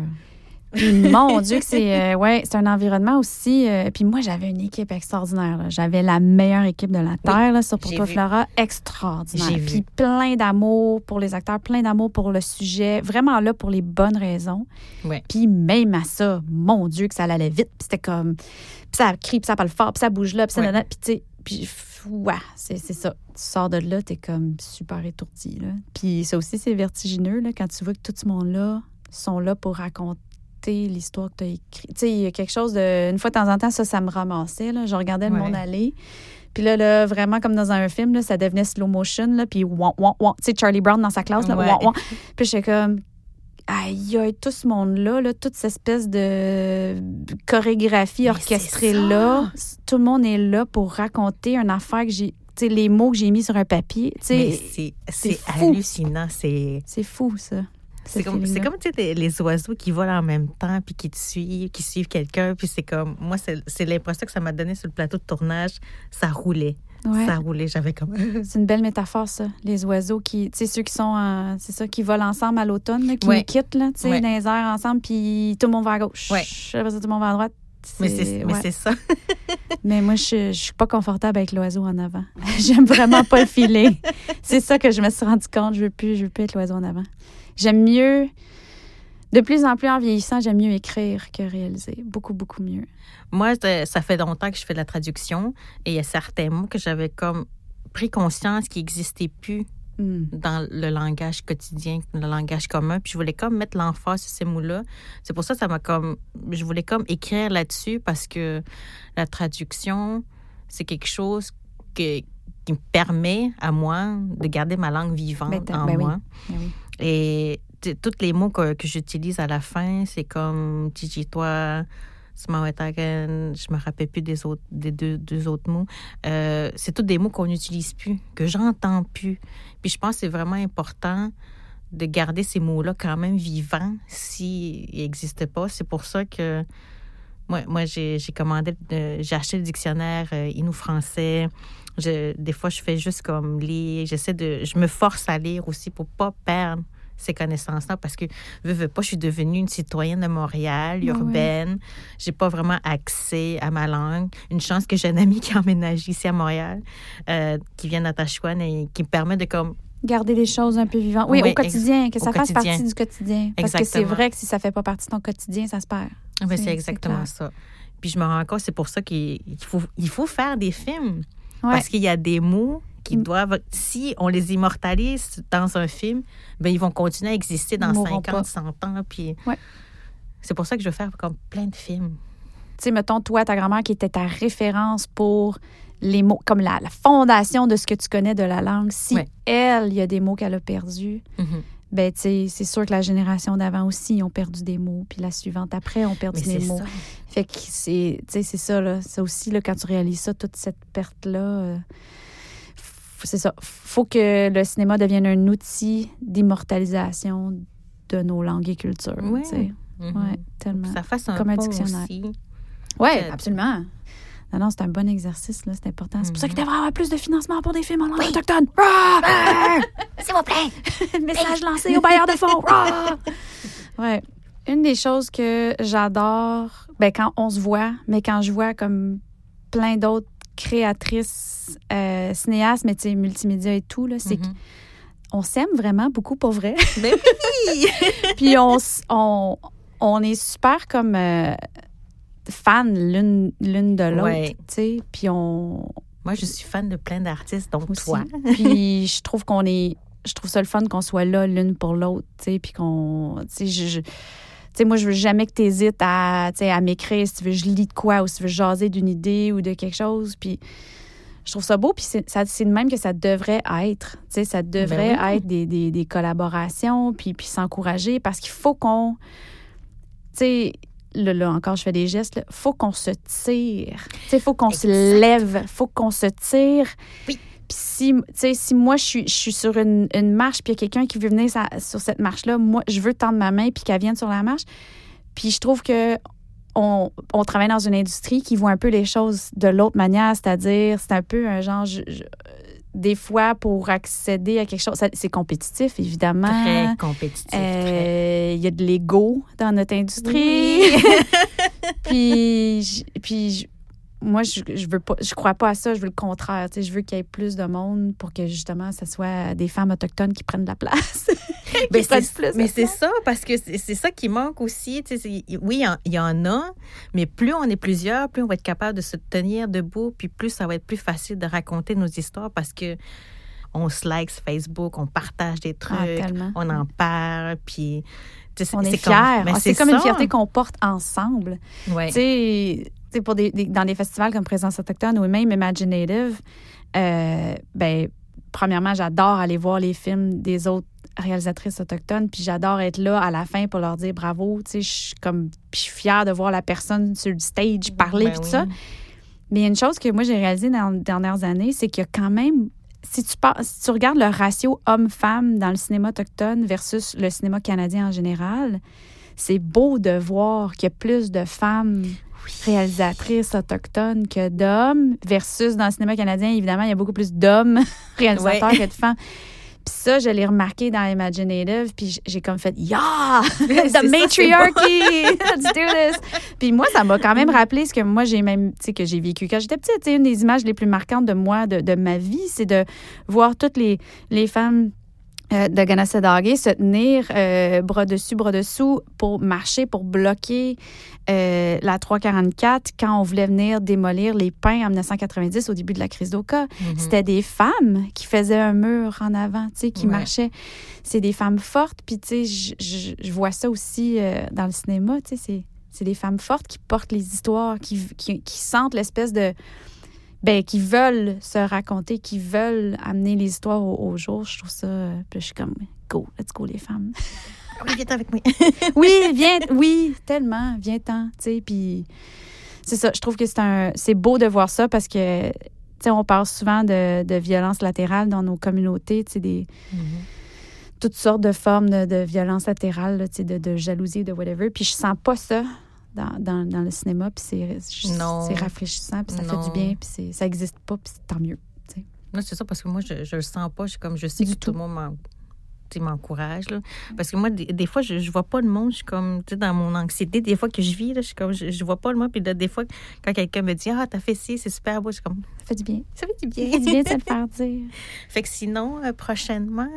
Speaker 3: Mon Dieu, que *laughs* c'est euh, ouais, c'est un environnement aussi. euh, puis moi, j'avais une équipe extraordinaire. là. J'avais la meilleure équipe de la Terre là, sur
Speaker 4: j'ai vu.
Speaker 3: Flora. Extraordinaire.
Speaker 4: J'ai vu.
Speaker 3: Puis plein d'amour pour les acteurs, plein d'amour pour le sujet. Vraiment là pour les bonnes raisons.
Speaker 4: Ouais.
Speaker 3: Puis même à ça, mon Dieu, que ça allait vite. Puis c'était comme. Puis ça crie, puis ça parle fort, puis ça bouge là, puis ça.
Speaker 4: Ouais.
Speaker 3: nanana, Puis tu sais. Puis, ouais, c'est c'est ça. Tu sors de là, t'es comme super étourdi. Là. Puis ça aussi, c'est vertigineux là, quand tu vois que tout ce monde-là sont là pour raconter l'histoire que tu as écrite. Tu sais, il y a quelque chose de. Une fois de temps en temps, ça, ça me ramassait. Là. Je regardais le
Speaker 4: Ouais.
Speaker 3: monde aller. Puis là, là, vraiment comme dans un film, là, ça devenait slow motion. Là, puis ouan, ouan, ouan. Tu sais, Charlie Brown dans sa classe, là,
Speaker 4: Ouais.
Speaker 3: ouan, ouan. Puis j'étais comme. Aïe, aïe, tout ce monde-là, là, toute cette espèce de chorégraphie orchestrée-là, tout le monde est là pour raconter une affaire que j'ai. Tu sais, les mots que j'ai mis sur un papier. Tu
Speaker 4: Mais
Speaker 3: sais,
Speaker 4: c'est hallucinant. C'est
Speaker 3: fou, ça.
Speaker 4: C'est
Speaker 3: ce
Speaker 4: comme, c'est comme tu sais, les, oiseaux qui volent en même temps, puis qui te suivent, qui suivent quelqu'un. Puis c'est comme, moi, c'est c'est l'impression que ça m'a donné sur le plateau de tournage. Ça roulait.
Speaker 3: Ouais.
Speaker 4: Ça roulait. J'avais comme. *laughs*
Speaker 3: C'est une belle métaphore, ça. Les oiseaux qui, tu sais, ceux qui sont, c'est ça, qui volent ensemble à l'automne, qui
Speaker 4: Ouais.
Speaker 3: nous quittent, là, tu sais,
Speaker 4: Ouais.
Speaker 3: dans les airs ensemble, puis tout le monde va à gauche. Après ça, tout le monde va à droite.
Speaker 4: Mais c'est mais
Speaker 3: ouais.
Speaker 4: c'est ça. *laughs*
Speaker 3: Mais moi, je, je suis pas confortable avec l'oiseau en avant. *laughs* J'aime vraiment pas le filer. C'est ça que je me suis rendu compte. Je veux plus, je veux plus être l'oiseau en avant. J'aime mieux, de plus en plus en vieillissant, j'aime mieux écrire que réaliser. Beaucoup, beaucoup mieux.
Speaker 4: Moi, ça ça fait longtemps que je fais de la traduction et il y a certains mots que j'avais comme pris conscience qui n'existaient plus
Speaker 3: Hmm.
Speaker 4: dans le langage quotidien, le langage commun. Puis je voulais comme mettre l'emphase sur ces mots-là. C'est pour ça que ça m'a comme. Je voulais comme écrire là-dessus parce que la traduction, c'est quelque chose que, qui me permet à moi de garder ma langue vivante
Speaker 3: Ben,
Speaker 4: en
Speaker 3: ben oui.
Speaker 4: moi.
Speaker 3: Ben oui.
Speaker 4: Et tous les mots que, que j'utilise à la fin, c'est comme Smawetagan, je me rappelle plus des autres, des deux, deux autres mots. Euh, c'est tous des mots qu'on n'utilise plus, que j'entends plus. Puis je pense que c'est vraiment important de garder ces mots-là quand même vivants s'ils n'existent pas. C'est pour ça que moi, moi j'ai commandé, j'ai acheté le dictionnaire euh, Inou-français. Des fois, je fais juste comme lire. J'essaie de. Je me force à lire aussi pour pas perdre ces connaissances-là parce que, veux, veux pas, je suis devenue une citoyenne de Montréal, urbaine. J'ai pas vraiment accès à ma langue. Une chance que j'ai un ami *laughs* qui a emménagé ici à Montréal, euh, qui vient d'Atachuan et qui me permet de comme
Speaker 3: Garder les choses un peu vivantes. Oui,
Speaker 4: Oui,
Speaker 3: au quotidien, que ça fasse
Speaker 4: quotidien.
Speaker 3: partie du quotidien. Parce que c'est vrai que si ça fait pas partie de ton quotidien, ça se perd.
Speaker 4: Ah ben,
Speaker 3: C'est-
Speaker 4: exactement ça. Puis je me rends compte, c'est pour ça qu'il il faut, il faut faire des films.
Speaker 3: Ouais.
Speaker 4: Parce qu'il y a des mots qui
Speaker 3: Mm.
Speaker 4: doivent, si on les immortalise dans un film, ben ils vont continuer à exister dans
Speaker 3: Ils mourront
Speaker 4: 50, 100 ans. Puis
Speaker 3: Ouais.
Speaker 4: c'est pour ça que je veux faire comme plein de films.
Speaker 3: Tu sais, mettons, toi, ta grand-mère qui était ta référence pour les mots, comme la, la fondation de ce que tu connais de la langue. Si
Speaker 4: Ouais.
Speaker 3: elle, il y a des mots qu'elle a perdus,
Speaker 4: Mhm.
Speaker 3: ben, tu sais, c'est sûr que la génération d'avant aussi ont perdu des mots, puis la suivante après ont perdu
Speaker 4: Mais
Speaker 3: des mots.
Speaker 4: ça.
Speaker 3: Fait que c'est, tu sais, c'est ça, là. Ça aussi, là, quand tu réalises ça, toute cette perte-là, euh, c'est ça. Faut que le cinéma devienne un outil d'immortalisation de nos langues et cultures.
Speaker 4: Oui.
Speaker 3: sais.
Speaker 4: Mhm.
Speaker 3: Ouais, tellement.
Speaker 4: Ça fasse un
Speaker 3: Comme un dictionnaire. Oui,
Speaker 4: que-
Speaker 3: absolument. Non, non, c'est un bon exercice, là, c'est important. C'est pour ça qu'il
Speaker 4: Mhm.
Speaker 3: devrait y avoir plus de financement pour des films en langue autochtone. Ah! *laughs*
Speaker 4: S'il vous plaît. *laughs*
Speaker 3: Message lancé au bailleur de fonds. Ah! *laughs* ouais. Une des choses que j'adore, ben, quand on se voit, mais quand je vois comme plein d'autres créatrices, euh, cinéastes, mais tu sais, multimédia et tout, là, c'est
Speaker 4: Mhm.
Speaker 3: qu'on s'aime vraiment beaucoup pour vrai. *laughs*
Speaker 4: Ben oui! *laughs*
Speaker 3: Puis on, on, on est super comme euh, fans l'une l'une de l'autre,
Speaker 4: Ouais.
Speaker 3: tu sais. Puis on
Speaker 4: Moi, je suis fan de plein d'artistes,
Speaker 3: aussi.
Speaker 4: toi. *laughs*
Speaker 3: Puis je trouve qu'on est, je trouve ça le fun qu'on soit là l'une pour l'autre, tu sais. Puis qu'on, tu sais, je, je- tu sais, moi, je veux jamais que tu hésites à, m'écrire si tu veux, je lis de quoi ou si tu veux jaser d'une idée ou de quelque chose. Puis je trouve ça beau. Puis c'est de même que ça devrait être. Tu sais, ça devrait
Speaker 4: Ben oui.
Speaker 3: être des, des- des collaborations puis, puis s'encourager parce qu'il faut qu'on. Tu sais, là, là, encore, je fais des gestes. Il faut qu'on se tire. Tu sais, il faut qu'on se lève. faut qu'on se tire.
Speaker 4: Oui.
Speaker 3: Puis si, tu sais, si moi, je suis, je suis sur une, une marche, puis il y a quelqu'un qui veut venir sa- sur cette marche-là, moi, je veux tendre ma main, puis qu'elle vienne sur la marche. Puis je trouve que on, on travaille dans une industrie qui voit un peu les choses de l'autre manière, c'est-à-dire, c'est un peu un genre, je- je- des fois, pour accéder à quelque chose, c'est compétitif, évidemment.
Speaker 4: Très compétitif.
Speaker 3: Euh, Il y a de l'ego dans notre industrie. *laughs* puis, j- puis j- moi, je, je veux pas, je crois pas à ça. Je veux le contraire. Tu sais, je veux qu'il y ait plus de monde pour que justement, ce soit des femmes autochtones qui prennent la place. *laughs*
Speaker 4: Ben, mais c'est ça, parce que c'est c'est ça qui manque aussi. tu sais, Oui, il y en- il y, en a, mais plus on est plusieurs, plus on va être capable de se tenir debout, puis plus ça va être plus facile de raconter nos histoires parce que on se like sur Facebook, on partage des trucs,
Speaker 3: Ah, tellement.
Speaker 4: on en parle, puis... tu sais,
Speaker 3: On est
Speaker 4: c'est
Speaker 3: fiers.
Speaker 4: comme-
Speaker 3: Ah, c'est comme une fierté qu'on porte ensemble.
Speaker 4: Ouais.
Speaker 3: Tu sais, pour des, des- dans des festivals comme Présence autochtone ou même Imaginative, euh, ben, premièrement, j'adore aller voir les films des autres réalisatrices autochtones, puis j'adore être là à la fin pour leur dire bravo. Tu sais, je suis comme, puis je suis fière de voir la personne sur le stage parler,
Speaker 4: Ben
Speaker 3: puis tout
Speaker 4: oui.
Speaker 3: ça. Mais une chose que moi, j'ai réalisée dans les dernières années, c'est qu'il y a quand même, si tu, par- si tu regardes le ratio homme-femme dans le cinéma autochtone versus le cinéma canadien en général, c'est beau de voir qu'il y a plus de femmes réalisatrices autochtones que d'hommes, versus dans le cinéma canadien, évidemment, il y a beaucoup plus d'hommes *laughs* réalisateurs
Speaker 4: Ouais.
Speaker 3: que de femmes. Puis ça, je l'ai remarqué dans Imaginative, puis j'ai comme fait « Yeah! *laughs*
Speaker 4: Ça,
Speaker 3: The matriarchy! *laughs* Let's do this! » Puis moi, ça m'a quand même rappelé ce que moi, j'ai même, tu sais, que j'ai vécu quand j'étais petite. Tu sais, une des images les plus marquantes de moi, de, de ma vie, c'est de voir toutes les, les femmes euh, de se tenir euh, bras dessus, bras dessous pour marcher, pour bloquer euh, la 344 quand on voulait venir démolir les pins en 1990 au début de la crise d'Oka.
Speaker 4: Mhm.
Speaker 3: C'était des femmes qui faisaient un mur en avant, tu sais, qui
Speaker 4: Ouais.
Speaker 3: marchaient. C'est des femmes fortes, puis tu sais, je- vois ça aussi euh, dans le cinéma, tu sais, c'est- c'est des femmes fortes qui portent les histoires, qui, qui, qui sentent l'espèce de... ben, qui veulent se raconter, qui veulent amener les histoires au, au jour. Je trouve ça. euh, Puis je suis comme, go, let's go, les femmes. *laughs*
Speaker 4: Oui, viens avec moi. *laughs*
Speaker 3: oui, viens, oui, tellement, viens-t'en, tu sais. Puis c'est ça, je trouve que c'est un, c'est beau de voir ça parce que, tu sais, on parle souvent de, de violence latérale dans nos communautés, tu sais, des toutes sortes de formes de, de violence latérale, là, de, de jalousie, de whatever. Puis je sens pas ça dans, dans, dans le cinéma, puis c'est, rafraîchissant, puis ça fait du bien, puis c'est, ça existe pas, puis tant mieux.
Speaker 4: Non, c'est ça, parce que moi, je, je le sens pas. Je, suis comme, je sais
Speaker 3: Du
Speaker 4: que tout, le monde m'encourage. là. Parce que moi, des, des fois, je, je vois pas le monde. Je suis comme, tu sais, dans mon anxiété, des fois que je vis, là, je suis comme, je, je vois pas le monde. Puis là, des fois, quand quelqu'un me dit, ah, t'as fait ci, c'est super beau, je suis comme,
Speaker 3: Ça fait du bien.
Speaker 4: ça fait du
Speaker 3: Ça
Speaker 4: bien.
Speaker 3: fait du bien de se le faire *laughs* dire.
Speaker 4: fait que sinon, euh, prochainement,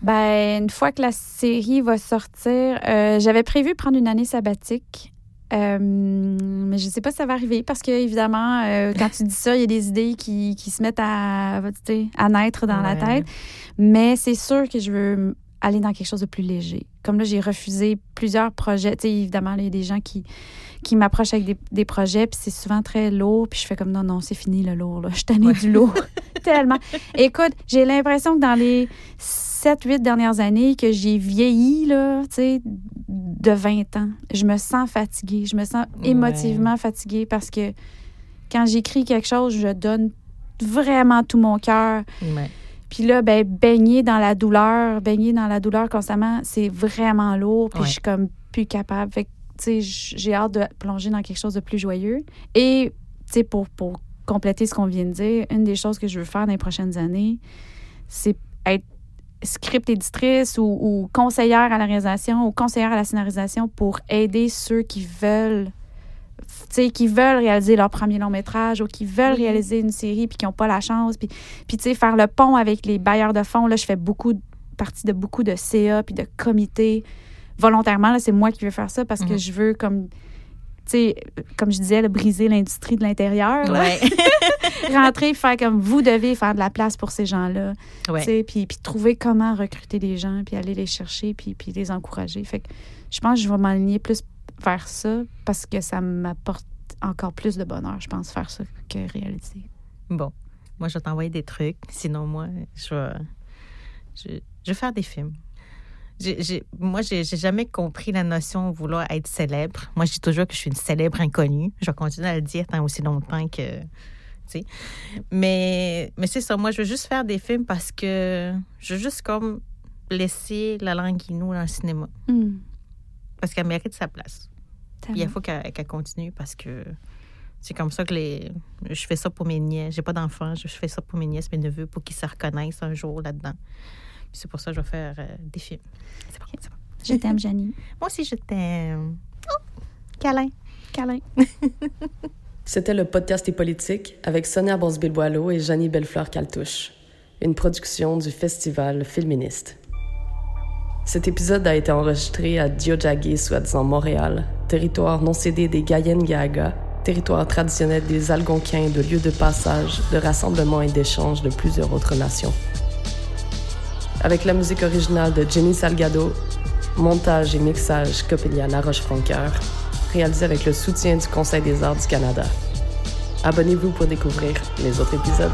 Speaker 3: Ben, une fois que la série va sortir, euh, j'avais prévu prendre une année sabbatique. Euh, mais je sais pas si ça va arriver parce que, évidemment, euh, quand tu dis ça, il y a des idées qui, qui se mettent à, à naître dans la tête. Mais c'est sûr que je veux aller dans quelque chose de plus léger. Comme là, j'ai refusé plusieurs projets. Tu sais, évidemment, il y a des gens qui, qui m'approchent avec des, des projets, puis c'est souvent très lourd. Puis je fais comme non, non, c'est fini le lourd. Là. Je tannée
Speaker 4: Ouais.
Speaker 3: du lourd. *laughs* Tellement. Écoute, j'ai l'impression que dans les 7-8 dernières années, que j'ai vieilli, là, tu sais, de 20 ans. Je me sens fatiguée. Je me sens
Speaker 4: Ouais.
Speaker 3: émotivement fatiguée parce que quand j'écris quelque chose, je donne vraiment tout mon cœur.
Speaker 4: Ouais.
Speaker 3: Puis là, ben, baigner dans la douleur, baigner dans la douleur constamment, c'est vraiment lourd. Puis
Speaker 4: Ouais.
Speaker 3: je suis comme plus capable. Fait tu sais, j'ai hâte de plonger dans quelque chose de plus joyeux. Et, tu sais, pour, pour compléter ce qu'on vient de dire, une des choses que je veux faire dans les prochaines années, c'est être script éditrice ou, ou conseillère à la réalisation ou conseillère à la scénarisation pour aider ceux qui veulent qui veulent réaliser leur premier long métrage ou qui veulent
Speaker 4: Oui.
Speaker 3: réaliser une série puis qui n'ont pas la chance. Puis, puis tu sais, faire le pont avec les bailleurs de fonds. Là, je fais beaucoup partie de beaucoup de CA puis de comités. Volontairement, là, c'est moi qui veux faire ça parce que
Speaker 4: Mhm.
Speaker 3: je veux, comme, sais, comme je disais, briser l'industrie de l'intérieur.
Speaker 4: Ouais. *laughs*
Speaker 3: Rentrer, faire comme vous devez faire de la place pour ces gens-là.
Speaker 4: Ouais.
Speaker 3: Tu sais, Puis, puis trouver comment recruter des gens, puis aller les chercher, puis, puis les encourager. Fait que je pense que je vais m'aligner plus vers ça parce que ça m'apporte encore plus de bonheur, je pense, faire ça que réaliser.
Speaker 4: Bon, moi, je vais t'envoyer des trucs. Sinon, moi, je vais, je, je vais faire des films. J'ai- j'ai- moi, j'ai jamais compris la notion de vouloir être célèbre. Moi, je dis toujours que je suis une célèbre inconnue. Je vais continuer à le dire tant aussi longtemps que. Tu sais. Mais, mais c'est ça. Moi, je veux juste faire des films parce que je veux juste comme laisser la langue guinou dans le cinéma.
Speaker 3: Hum,
Speaker 4: Parce qu'elle mérite sa place. Puis il faut qu'elle continue parce que c'est comme ça que les. Je fais ça pour mes nièces. J'ai pas d'enfants. Je fais ça pour mes nièces, mes neveux, pour qu'ils se reconnaissent un jour là-dedans. Puis c'est pour ça que je vais faire euh, des films. C'est bon, c'est bon.
Speaker 3: Je t'aime, Janie. *laughs*
Speaker 4: Moi aussi, je t'aime. Oh, câlin.
Speaker 3: Câlin.
Speaker 2: C'était le podcast et politique avec Sonia Bonsbil-Boileau et Janie Bellefleur-Caltouche, une production du Festival féministe. Cet épisode a été enregistré à Diojagi, soi-disant Montréal, territoire non cédé des Gayen-Gaga, territoire traditionnel des Algonquins de lieu de passage, de rassemblement et d'échange de plusieurs autres nations. Avec la musique originale de Jenny Salgado, montage et mixage Copelia Laroche-Francoeur, réalisé avec le soutien du Conseil des arts du Canada. Abonnez-vous pour découvrir les autres épisodes.